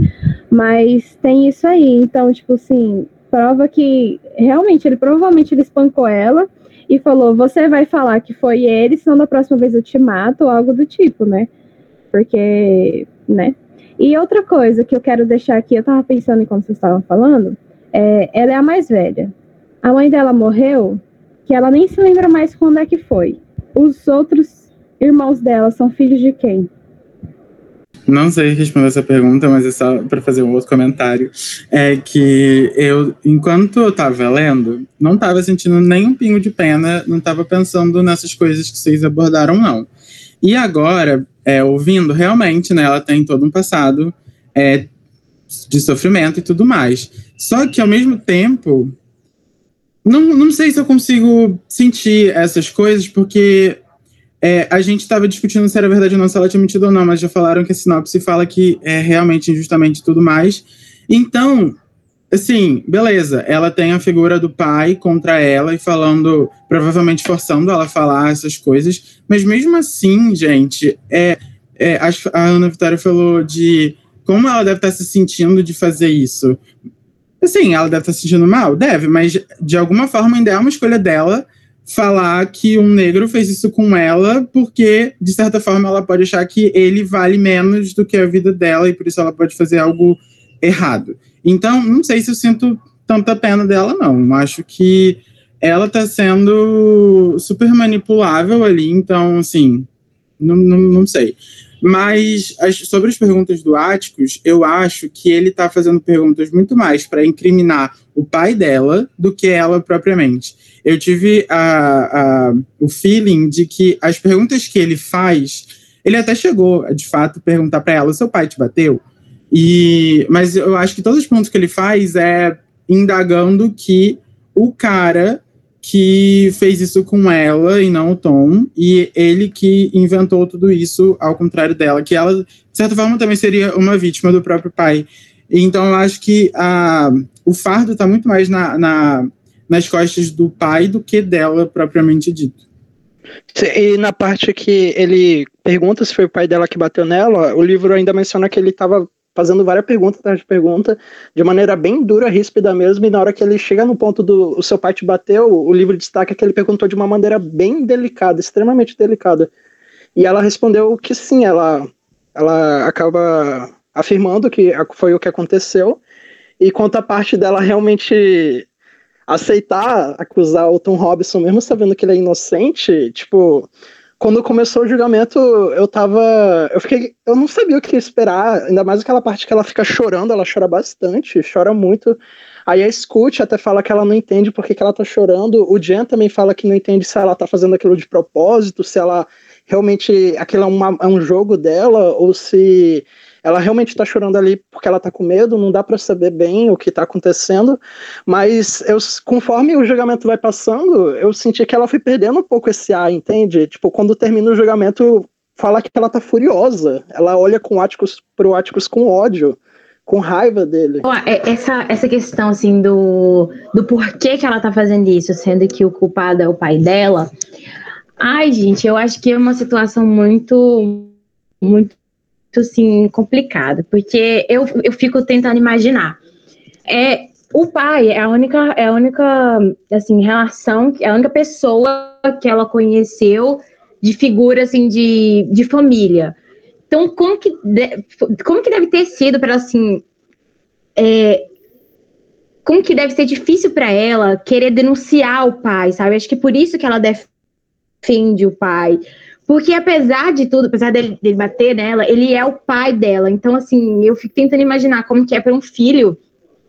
Mas tem isso aí, então, tipo assim, prova que realmente ele provavelmente ele espancou ela e falou: Você vai falar que foi ele, senão da próxima vez eu te mato, ou algo do tipo, né? Porque, né? E outra coisa que eu quero deixar aqui, eu tava pensando enquanto vocês estavam falando, é, ela é a mais velha. A mãe dela morreu, que ela nem se lembra mais quando é que foi. Os outros irmãos dela são filhos de quem? Não sei responder essa pergunta, mas é só para fazer um outro comentário. É que eu, enquanto eu estava lendo, não estava sentindo nem um pingo de pena, não estava pensando nessas coisas que vocês abordaram, não. E agora, é, ouvindo, realmente, né, ela tem todo um passado é, de sofrimento e tudo mais. Só que, ao mesmo tempo, não, não sei se eu consigo sentir essas coisas, porque é, a gente estava discutindo se era verdade ou não, se ela tinha mentido ou não, mas já falaram que a sinopse fala que é realmente injustamente tudo mais. Então, assim, beleza, ela tem a figura do pai contra ela e falando, provavelmente forçando ela a falar essas coisas, mas mesmo assim, gente, é, é, a Ana Vitória falou de como ela deve estar se sentindo de fazer isso. Assim, ela deve estar se sentindo mal? Deve, mas de alguma forma ainda é uma escolha dela falar que um negro fez isso com ela, porque, de certa forma, ela pode achar que ele vale menos do que a vida dela e por isso ela pode fazer algo errado. Então, não sei se eu sinto tanta pena dela, não. Acho que ela tá sendo super manipulável ali, então, assim, não, não, não sei. Mas as, sobre as perguntas do Áticos, eu acho que ele está fazendo perguntas muito mais para incriminar o pai dela do que ela propriamente. Eu tive a, a, o feeling de que as perguntas que ele faz, ele até chegou, de fato, a perguntar para ela: seu pai te bateu? E, mas eu acho que todos os pontos que ele faz é indagando que o cara que fez isso com ela e não o Tom, e ele que inventou tudo isso ao contrário dela, que ela, de certa forma, também seria uma vítima do próprio pai. Então, eu acho que a, o fardo está muito mais na, na, nas costas do pai do que dela, propriamente dito. E na parte que ele pergunta se foi o pai dela que bateu nela, o livro ainda menciona que ele estava fazendo várias perguntas atrás de pergunta, de maneira bem dura, ríspida mesmo, e na hora que ele chega no ponto do o seu pai te bateu, o livro destaca que ele perguntou de uma maneira bem delicada, extremamente delicada. E ela respondeu que sim, ela, ela acaba afirmando que foi o que aconteceu, e quanto a parte dela realmente aceitar acusar o Tom Robinson, mesmo sabendo que ele é inocente, tipo, quando começou o julgamento, eu tava. Eu fiquei. Eu não sabia o que esperar, ainda mais aquela parte que ela fica chorando, ela chora bastante, chora muito. Aí a Scoot até fala que ela não entende por que, que ela tá chorando. O Jen também fala que não entende se ela tá fazendo aquilo de propósito, se ela realmente. aquilo é, uma, é um jogo dela, ou se ela realmente está chorando ali porque ela está com medo, não dá para saber bem o que está acontecendo, mas eu, conforme o julgamento vai passando, eu senti que ela foi perdendo um pouco esse ar, entende? Tipo, quando termina o julgamento, fala que ela tá furiosa, ela olha com Atticus, pro Atticus com ódio com raiva dele. É, essa, essa questão, assim, do, do porquê que ela tá fazendo isso, sendo que o culpado é o pai dela. Ai, gente, eu acho que é uma situação muito, muito assim, complicado, porque eu, eu fico tentando imaginar. É, o pai é a única, é a única assim, relação, é a única pessoa que ela conheceu de figura assim, de, de família. Então, como que, de, como que deve ter sido para assim. É, como que deve ser difícil para ela querer denunciar o pai, sabe? Acho que por isso que ela defende o pai. Porque apesar de tudo, apesar dele, dele, bater nela, ele é o pai dela. Então, assim, eu fico tentando imaginar como que é para um filho,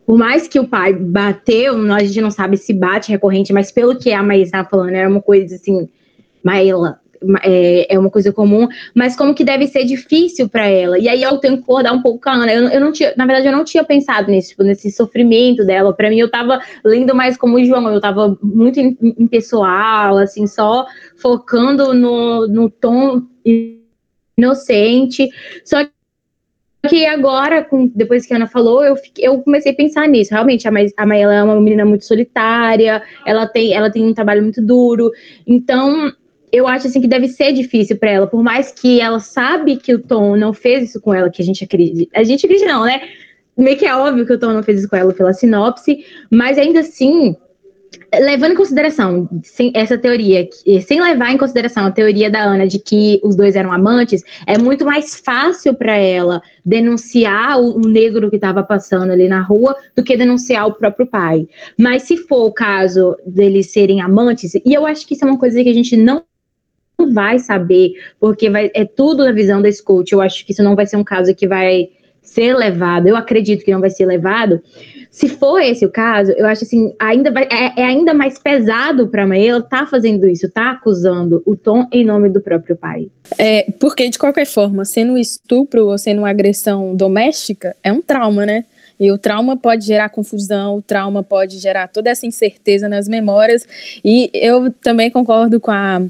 por mais que o pai bateu, a gente não sabe se bate recorrente, mas pelo que a Maísa estava falando, era uma coisa assim, Maíla, é, é, uma coisa comum, mas como que deve ser difícil para ela. E aí eu tenho que acordar um pouco com a Ana. Eu, eu, não tinha, na verdade, eu não tinha pensado nesse, tipo, nesse sofrimento dela. Para mim, eu tava lendo mais como o João, eu tava muito impessoal, assim, só focando no, no tom inocente. Só que agora, com, depois que a Ana falou, eu, fiquei, eu comecei a pensar nisso. Realmente, a Maela é uma menina muito solitária, ela tem, ela tem um trabalho muito duro. Então, eu acho assim que deve ser difícil para ela, por mais que ela sabe que o Tom não fez isso com ela, que a gente acredita. A gente acredita não, né? Meio que é óbvio que o Tom não fez isso com ela pela sinopse, mas ainda assim, levando em consideração essa teoria, sem levar em consideração a teoria da Ana de que os dois eram amantes, é muito mais fácil para ela denunciar o, negro que estava passando ali na rua do que denunciar o próprio pai. Mas se for o caso deles serem amantes, e eu acho que isso é uma coisa que a gente não vai saber, porque vai, é tudo na visão da Scout. Eu acho que isso não vai ser um caso que vai ser levado. Eu acredito que não vai ser levado. Se for esse o caso, eu acho assim, ainda vai, é, é ainda mais pesado para mãe ela tá fazendo isso, tá acusando o Tom em nome do próprio pai. É, porque de qualquer forma, sendo estupro ou sendo uma agressão doméstica, é um trauma, né? E o trauma pode gerar confusão, o trauma pode gerar toda essa incerteza nas memórias. E eu também concordo com a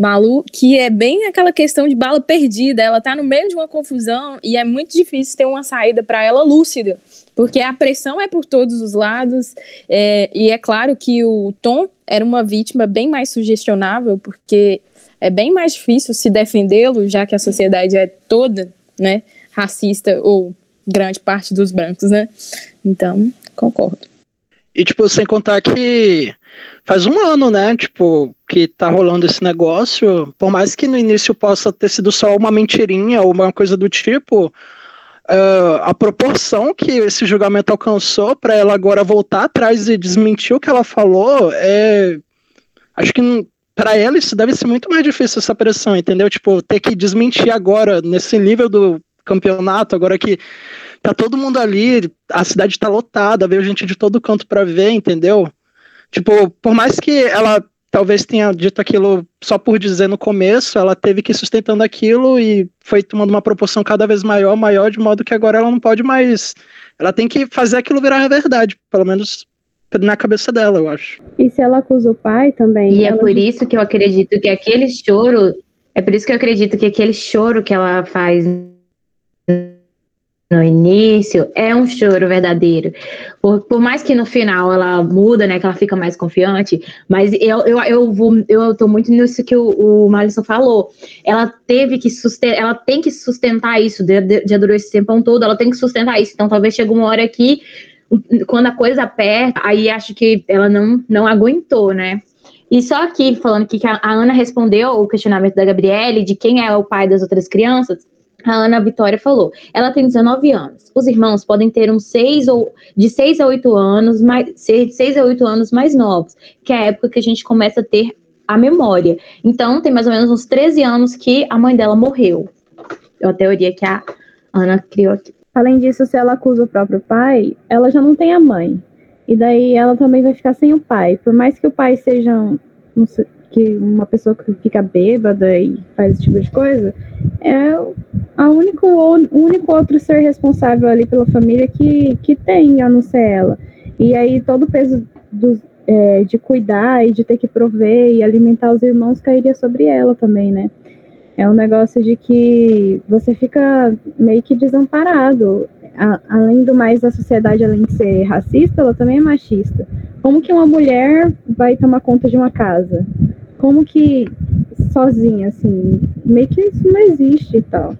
Malu, que é bem aquela questão de bala perdida. Ela tá no meio de uma confusão e é muito difícil ter uma saída para ela lúcida, porque a pressão é por todos os lados. É, e é claro que o Tom era uma vítima bem mais sugestionável, porque é bem mais difícil se defendê-lo, já que a sociedade é toda, né, racista ou grande parte dos brancos, né? Então, concordo. E, tipo, sem contar que faz um ano, né? Tipo, que tá rolando esse negócio. Por mais que no início possa ter sido só uma mentirinha ou uma coisa do tipo, uh, a proporção que esse julgamento alcançou para ela agora voltar atrás e desmentir o que ela falou é. Acho que para ela isso deve ser muito mais difícil essa pressão, entendeu? Tipo, ter que desmentir agora, nesse nível do campeonato, agora que tá todo mundo ali, a cidade tá lotada, veio gente de todo canto para ver, entendeu? Tipo, por mais que ela talvez tenha dito aquilo só por dizer no começo, ela teve que ir sustentando aquilo e foi tomando uma proporção cada vez maior, maior, de modo que agora ela não pode mais. Ela tem que fazer aquilo virar verdade, pelo menos na cabeça dela, eu acho. E se ela acusa o pai também? E é por isso que eu acredito que aquele choro. É por isso que eu acredito que aquele choro que ela faz no início é um choro verdadeiro. Por, por mais que no final ela muda, né? Que ela fica mais confiante, mas eu, eu, eu vou, eu tô muito nisso que o, o Malisson falou. Ela teve que sustentar, ela tem que sustentar isso de adorar esse tempão todo, ela tem que sustentar isso. Então talvez chegue uma hora que, quando a coisa aperta, aí acho que ela não, não aguentou, né? E só aqui, falando que a Ana respondeu o questionamento da Gabriele de quem é o pai das outras crianças, a Ana Vitória falou. Ela tem 19 anos. Os irmãos podem ter uns 6 ou de 6 a 8 anos, mais 6 a 8 anos mais novos, que é a época que a gente começa a ter a memória. Então, tem mais ou menos uns 13 anos que a mãe dela morreu. É a teoria que a Ana criou aqui. Além disso, se ela acusa o próprio pai, ela já não tem a mãe. E daí ela também vai ficar sem o pai. Por mais que o pai seja um que uma pessoa que fica bêbada e faz esse tipo de coisa, é a único, o único outro ser responsável ali pela família que, que tem, a não ser ela. E aí todo o peso do, é, de cuidar e de ter que prover e alimentar os irmãos cairia sobre ela também, né? É um negócio de que você fica meio que desamparado. A, além do mais, a sociedade, além de ser racista, ela também é machista. Como que uma mulher vai tomar conta de uma casa? Como que sozinha, assim, meio que isso não existe e tal.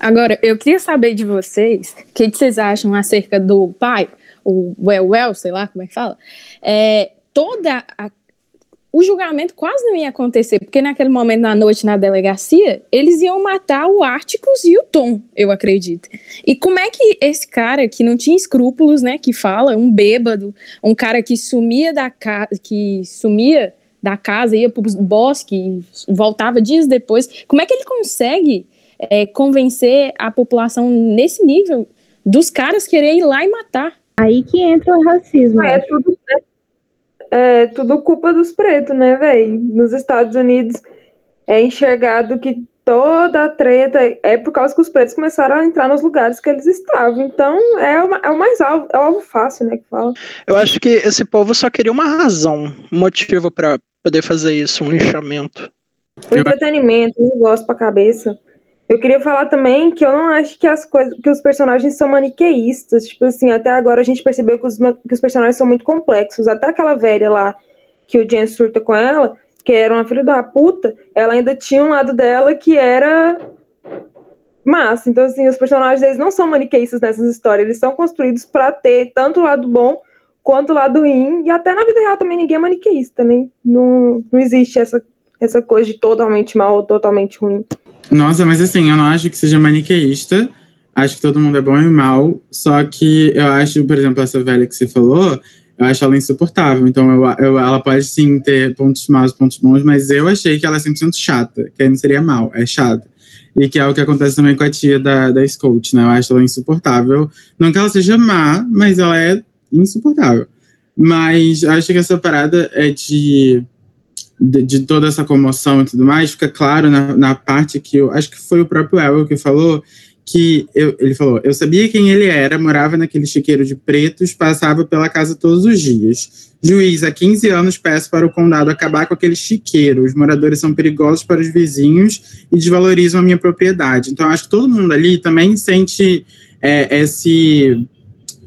Agora, eu queria saber de vocês, o que, vocês acham acerca do pai, o Well Well, sei lá como é que fala, é, toda a, o julgamento quase não ia acontecer, porque naquele momento, na noite, na delegacia, eles iam matar o Árticos e o Tom, eu acredito. E como é que esse cara, que não tinha escrúpulos, né, que fala, um bêbado, um cara que sumia da casa, que sumia da casa, ia para o bosque, voltava dias depois. Como é que ele consegue é, convencer a população nesse nível dos caras querer ir lá e matar? Aí que entra o racismo. É, tudo, é tudo culpa dos pretos, né, velho? Nos Estados Unidos é enxergado que toda a treta é por causa que os pretos começaram a entrar nos lugares que eles estavam. Então, é o, é o mais alvo, é o alvo fácil, né, que fala. Eu acho que esse povo só queria uma razão, um motivo para poder fazer isso, um lixamento. Um entretenimento, um negócio pra cabeça. Eu queria falar também que eu não acho que as coisas, que os personagens são maniqueístas. Tipo assim, até agora a gente percebeu que os, que os personagens são muito complexos. Até aquela velha lá que o Jen surta com ela, que era uma filha da puta, ela ainda tinha um lado dela que era massa. Então, assim, os personagens eles não são maniqueístas nessas histórias, eles são construídos para ter tanto o lado bom quanto o lado ruim. E até na vida real também ninguém é maniqueísta, né? Não, não existe essa, essa coisa de totalmente mal ou totalmente ruim. Nossa, mas assim, eu não acho que seja maniqueísta. Acho que todo mundo é bom e mal. Só que eu acho, por exemplo, essa velha que você falou, eu acho ela insuportável. Então, eu, eu, ela pode sim ter pontos maus pontos bons, mas eu achei que ela é 100% chata, que não seria mal, é chata. E que é o que acontece também com a tia da, da Scout, né? Eu acho ela insuportável. Não que ela seja má, mas ela é insuportável. Mas eu acho que essa parada é de, de, de, toda essa comoção e tudo mais, fica claro na, na parte que eu acho que foi o próprio Elwell que falou que eu, ele falou: eu sabia quem ele era, morava naquele chiqueiro de pretos, passava pela casa todos os dias. Juiz, há 15 anos peço para o condado acabar com aquele chiqueiro. Os moradores são perigosos para os vizinhos e desvalorizam a minha propriedade. Então, acho que todo mundo ali também sente é, esse,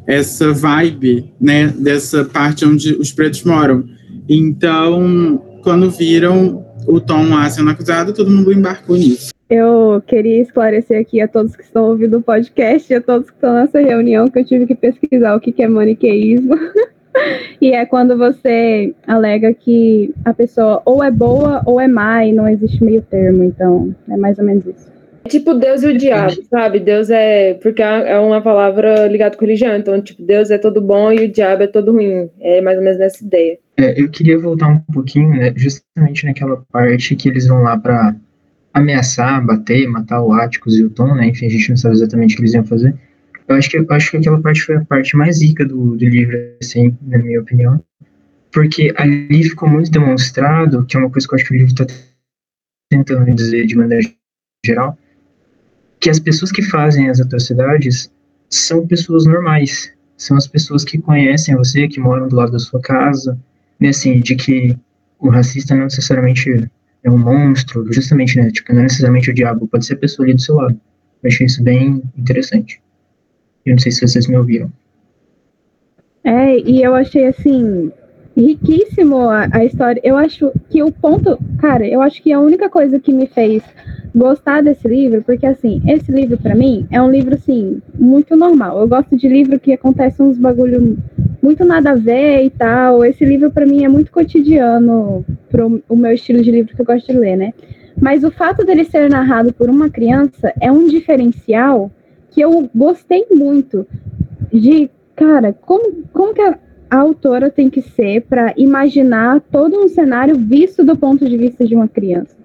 essa vibe, né, dessa parte onde os pretos moram. Então, quando viram o Tom lá sendo acusado, todo mundo embarcou nisso. Eu queria esclarecer aqui a todos que estão ouvindo o podcast e a todos que estão nessa reunião que eu tive que pesquisar o que é maniqueísmo. (laughs) e é quando você alega que a pessoa ou é boa ou é má e não existe meio termo. Então, é mais ou menos isso. É tipo Deus e o diabo, sabe? Deus é. Porque é uma palavra ligada com religião. Então, tipo, Deus é todo bom e o diabo é todo ruim. É mais ou menos nessa ideia. É, eu queria voltar um pouquinho, né, justamente naquela parte que eles vão lá para ameaçar, bater, matar o Atticus e o Tom, né? Enfim, a gente não sabe exatamente o que eles iam fazer. Eu acho que, eu acho que aquela parte foi a parte mais rica do, do livro, assim, na minha opinião. Porque ali ficou muito demonstrado, que é uma coisa que eu acho que o livro está tentando dizer de maneira geral, que as pessoas que fazem as atrocidades são pessoas normais. São as pessoas que conhecem você, que moram do lado da sua casa, né, assim, de que o racista não necessariamente é um monstro, justamente, né? Tipo, não é necessariamente o diabo, pode ser a pessoa ali do seu lado. Eu achei isso bem interessante. Eu não sei se vocês me ouviram. É, e eu achei assim riquíssimo a, a, história. Eu acho que o ponto, cara, eu acho que a única coisa que me fez gostar desse livro, porque assim, esse livro para mim é um livro assim muito normal. Eu gosto de livro que acontece uns bagulho muito nada a ver e tal. Esse livro para mim é muito cotidiano pro o meu estilo de livro que eu gosto de ler, né? Mas o fato dele ser narrado por uma criança é um diferencial que eu gostei muito de, cara, como, como que a, a autora tem que ser para imaginar todo um cenário visto do ponto de vista de uma criança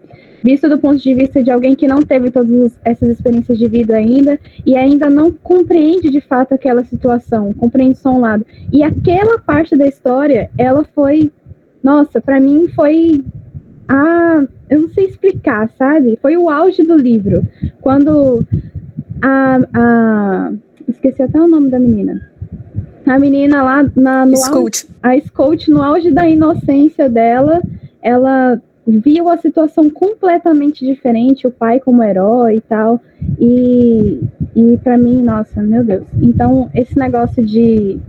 visto do ponto de vista de alguém que não teve todas essas experiências de vida ainda e ainda não compreende de fato aquela situação, compreende só um lado. E aquela parte da história, ela foi, nossa, para mim foi a, eu não sei explicar, sabe? Foi o auge do livro, quando a, a esqueci até o nome da menina. A menina lá na no Scout. Auge, a Scout no auge da inocência dela, ela viu a situação completamente diferente, o pai como herói e tal. E, e para mim, nossa, meu Deus. Então, esse negócio de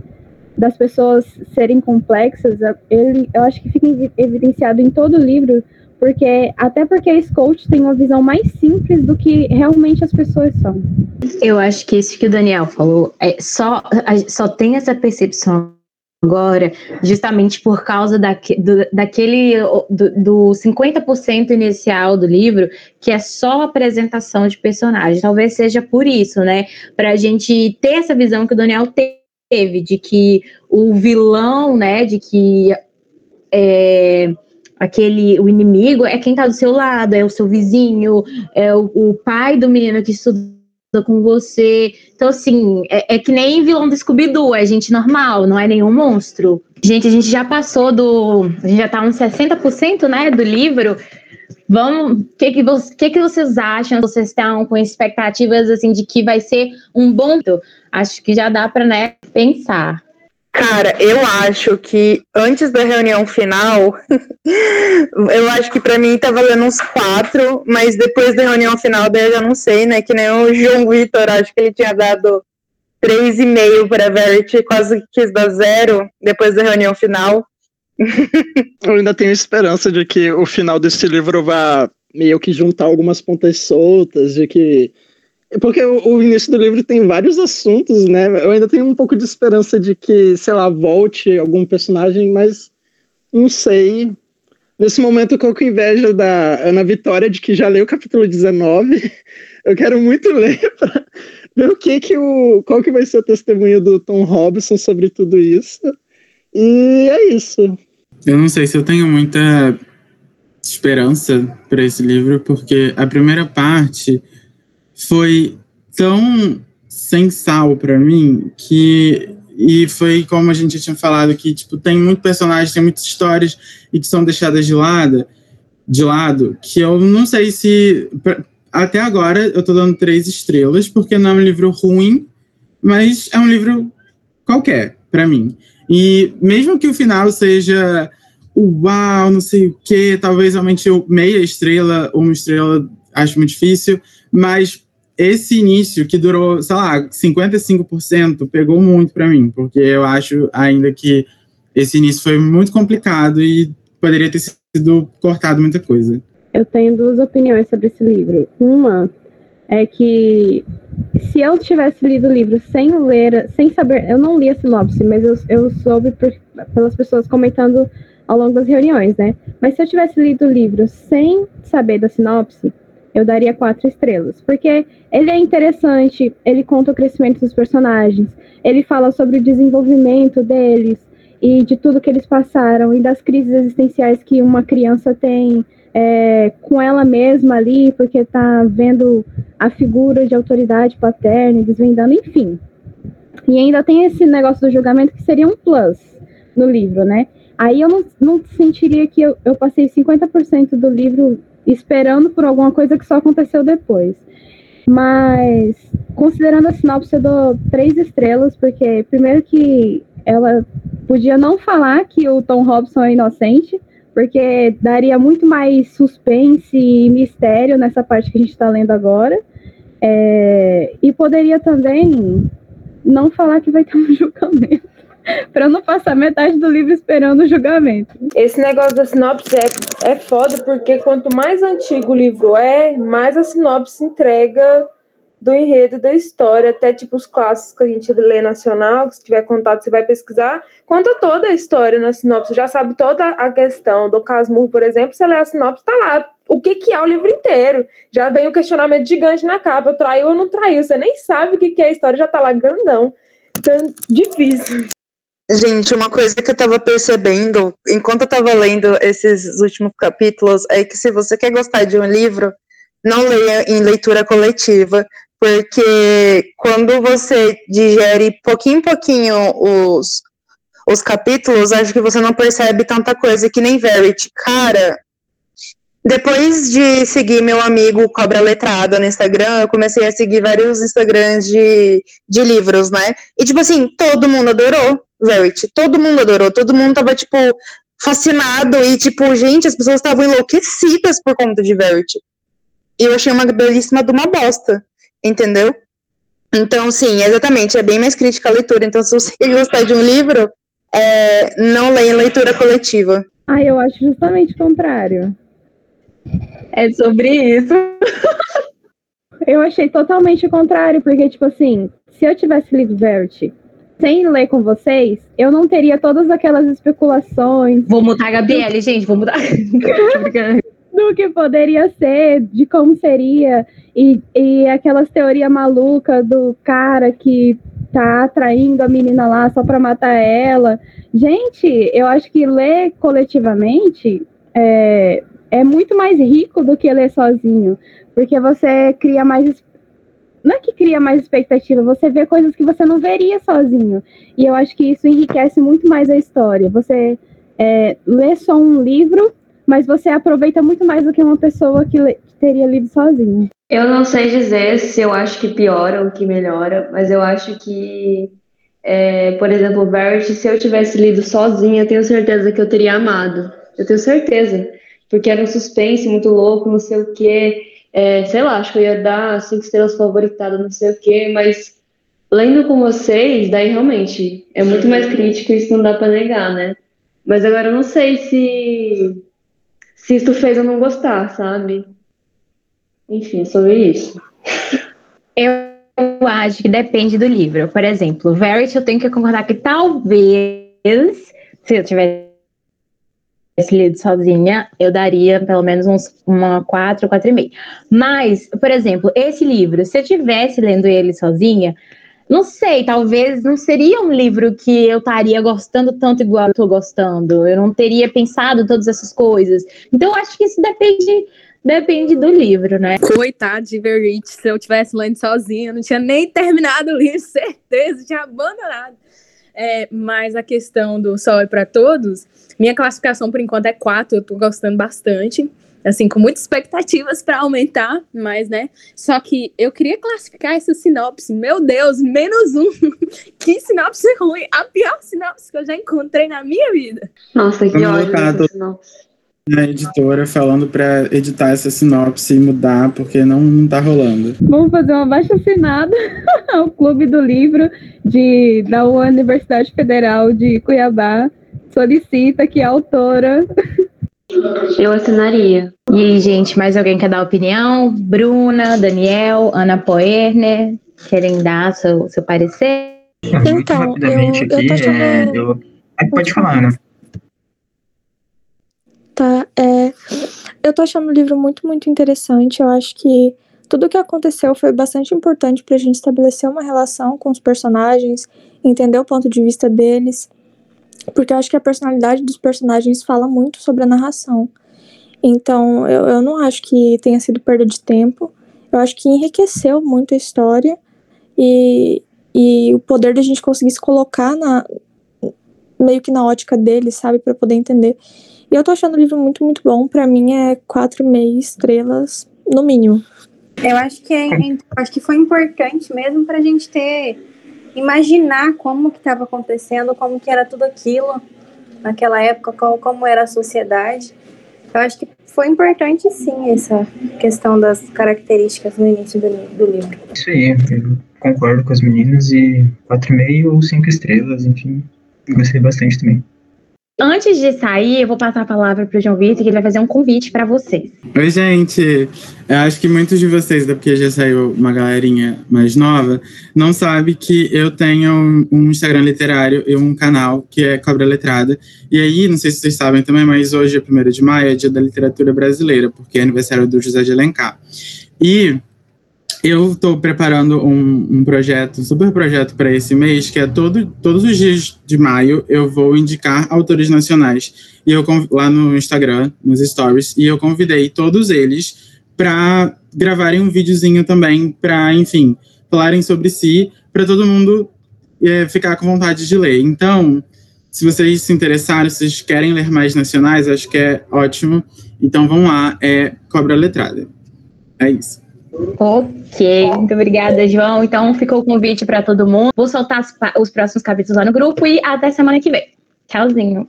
das pessoas serem complexas, ele, eu acho que fica evidenciado em todo o livro, porque até porque a Scout tem uma visão mais simples do que realmente as pessoas são. Eu acho que isso que o Daniel falou é só só tem essa percepção agora, justamente por causa do, daquele do, do 50% inicial do livro, que é só apresentação de personagens. Talvez seja por isso, né? Para a gente ter essa visão que o Daniel teve, de que o vilão, né? De que é, aquele o inimigo é quem está do seu lado, é o seu vizinho, é o, o pai do menino que estuda com você. Então, assim, é, é que nem vilão do Scooby-Doo, é gente normal, não é nenhum monstro. Gente, a gente já passou do. A gente já tá uns 60%, né, do livro. Vamos. O que, que, que, que vocês acham? Vocês estão com expectativas assim de que vai ser um bom. Acho que já dá para né, pensar. Cara, eu acho que antes da reunião final, (laughs) eu acho que para mim tá valendo uns quatro, mas depois da reunião final daí eu já não sei, né? Que nem o João Vitor, acho que ele tinha dado três e meio para Verity, quase quis dar zero depois da reunião final. (laughs) eu ainda tenho esperança de que o final desse livro vá meio que juntar algumas pontas soltas, de que porque o, o, início do livro tem vários assuntos, né? Eu ainda tenho um pouco de esperança de que, sei lá, volte algum personagem, mas não sei. Nesse momento eu tô com inveja da Ana Vitória de que já leu o capítulo 19. (laughs) Eu quero muito (laughs) ler para ver o que que o qual que vai ser o testemunho do Tom Robson sobre tudo isso. E é isso. Eu não sei se eu tenho muita esperança para esse livro, porque a primeira parte foi tão sem sal para mim que e foi como a gente tinha falado que tipo tem muito personagem, tem muitas histórias e que são deixadas de lado, de lado, que eu não sei se até agora eu tô dando três estrelas porque não é um livro ruim, mas é um livro qualquer para mim. E mesmo que o final seja uau, não sei o que, talvez aumente meia estrela, uma estrela, acho muito difícil, mas esse início que durou, sei lá, 55%, pegou muito para mim, porque eu acho ainda que esse início foi muito complicado e poderia ter sido cortado muita coisa. Eu tenho duas opiniões sobre esse livro. Uma é que se eu tivesse lido o livro sem ler, sem saber, eu não li a sinopse, mas eu, eu soube por, pelas pessoas comentando ao longo das reuniões, né? Mas se eu tivesse lido o livro sem saber da sinopse, eu daria quatro estrelas, porque ele é interessante, ele conta o crescimento dos personagens, ele fala sobre o desenvolvimento deles e de tudo que eles passaram e das crises existenciais que uma criança tem é, com ela mesma ali, porque está vendo a figura de autoridade paterna desvendando, enfim. E ainda tem esse negócio do julgamento que seria um plus no livro, né? Aí eu não, não sentiria que eu, eu passei 50% do livro esperando por alguma coisa que só aconteceu depois. Mas, considerando a sinopse, eu dou três estrelas, porque, primeiro, que ela podia não falar que o Tom Robson é inocente, porque daria muito mais suspense e mistério nessa parte que a gente está lendo agora. É, e poderia também não falar que vai ter um (laughs) julgamento. Para não passar metade do livro esperando o julgamento. Esse negócio da sinopse é, é foda, porque quanto mais antigo o livro é, mais a sinopse entrega do enredo da história, até tipo os clássicos que a gente lê nacional, que se tiver contato você vai pesquisar, conta toda a história na sinopse, já sabe toda a questão. Do Casmurro, por exemplo, você lê a sinopse, tá lá o que, que é o livro inteiro. Já vem o questionamento gigante na capa, traiu ou não traiu, você nem sabe o que, que é a história, já tá lá grandão. Então, difícil. Gente, uma coisa que eu tava percebendo enquanto eu tava lendo esses últimos capítulos é que se você quer gostar de um livro, não leia em leitura coletiva, porque quando você digere pouquinho em pouquinho os, os capítulos, acho que você não percebe tanta coisa que nem Verity. Cara, depois de seguir meu amigo Cobra Letrada no Instagram, eu comecei a seguir vários Instagrams de, de livros, né? E, tipo assim, todo mundo adorou. Verity. Todo mundo adorou, todo mundo tava, tipo, fascinado e, tipo, gente, as pessoas estavam enlouquecidas por conta de Verity. E eu achei uma belíssima de uma bosta, entendeu? Então, sim, exatamente, é bem mais crítica a leitura. Então, se você (laughs) gostar de um livro, é, não leia em leitura coletiva. Ah, eu acho justamente o contrário. É sobre isso. eu achei totalmente o contrário, porque, tipo assim, se eu tivesse lido Verity sem ler com vocês, eu não teria todas aquelas especulações. Vou mutar a Gabriele, gente, vou mudar. (laughs) do que poderia ser, de como seria, e, e aquelas teorias malucas do cara que tá atraindo a menina lá só para matar ela. Gente, eu acho que ler coletivamente é, é muito mais rico do que ler sozinho, porque você cria mais não é que cria mais expectativa, você vê coisas que você não veria sozinho. E eu acho que isso enriquece muito mais a história. Você é, lê só um livro, mas você aproveita muito mais do que uma pessoa que, que teria lido sozinha. Eu não sei dizer se eu acho que piora ou que melhora, mas eu acho que É, por exemplo, Verity, se eu tivesse lido sozinha, eu tenho certeza que eu teria amado. Eu tenho certeza. Porque era um suspense muito louco, não sei o quê. É, sei lá, acho que eu ia dar cinco estrelas favoritadas, não sei o quê, mas lendo com vocês, daí realmente é muito mais crítico, isso não dá pra negar, né? Mas agora eu não sei se, se isso fez eu não gostar, sabe? Enfim, é sobre isso. Eu acho que depende do livro. Por exemplo, Verity, eu tenho que concordar que talvez, se eu tivesse lido sozinha, eu daria pelo menos uns uma 4, 4,5. Mas, por exemplo, esse livro, se eu tivesse lendo ele sozinha, não sei, talvez não seria um livro que eu estaria gostando tanto igual eu tô gostando. Eu não teria pensado todas essas coisas. Então, acho que isso depende Depende do livro, né? Coitado de Verite, se eu tivesse lendo sozinha, eu não tinha nem terminado o livro, (laughs) certeza, tinha abandonado. É, mas a questão do Sol é para Todos, minha classificação por enquanto é 4, eu tô gostando bastante. Assim, com muitas expectativas para aumentar, mas, né? Só que eu queria classificar essa sinopse. Meu Deus, menos um. (laughs) que sinopse ruim. A pior sinopse que eu já encontrei na minha vida. Nossa, que ódio essa sinopse a editora falando para editar essa sinopse e mudar, porque não, não tá rolando. Vamos fazer uma baixa assinada (laughs) ao Clube do Livro de, da Universidade Federal de Cuiabá. Solicita que a autora. (laughs) Eu assinaria. E aí, gente, mais alguém quer dar opinião? Bruna, Daniel, Ana Poerner, querem dar seu, seu parecer? Muito então, rapidamente eu, aqui, eu, achando... é, eu... Pode falar, Ana. Tá, é, eu tô achando o livro muito, muito interessante. Eu acho que tudo o que aconteceu foi bastante importante pra gente estabelecer uma relação com os personagens, entender o ponto de vista deles, porque eu acho que a personalidade dos personagens fala muito sobre a narração. Então, eu, eu não acho que tenha sido perda de tempo. Eu acho que enriqueceu muito a história e, e o poder da gente conseguir se colocar na, meio que na ótica deles, sabe, para poder entender. E eu tô achando o livro muito, muito bom. Para mim é quatro meia estrelas, no mínimo. Eu acho que, é, acho que foi importante mesmo pra gente ter imaginar como que estava acontecendo, como que era tudo aquilo naquela época, como, como era a sociedade. Eu acho que foi importante sim essa questão das características no início do, do livro. Isso aí, eu concordo com as meninas e 4,5 ou 5 estrelas, enfim, gostei bastante também. Antes de sair, eu vou passar a palavra para o João Vitor, que ele vai fazer um convite para vocês. Oi, gente. Eu acho que muitos de vocês, porque já saiu uma galerinha mais nova, não sabe que eu tenho um Instagram literário e um canal que é Cobra Letrada. E aí, não sei se vocês sabem também, mas hoje é 1 de maio, é dia da literatura brasileira, porque é aniversário do José de Alencar. E eu estou preparando um, um, projeto, um super projeto para esse mês, que é todo, todos os dias de maio eu vou indicar autores nacionais. E eu lá no Instagram, nos stories, e eu convidei todos eles para gravarem um videozinho também, para, enfim, falarem sobre si, para todo mundo é, ficar com vontade de ler. Então, se vocês se interessarem, se vocês querem ler mais nacionais, acho que é ótimo. Então, vão lá, é Cobra Letrada. É isso. Ok, muito obrigada, João. Então ficou o convite para todo mundo. Vou soltar os próximos capítulos lá no grupo e até semana que vem. Tchauzinho.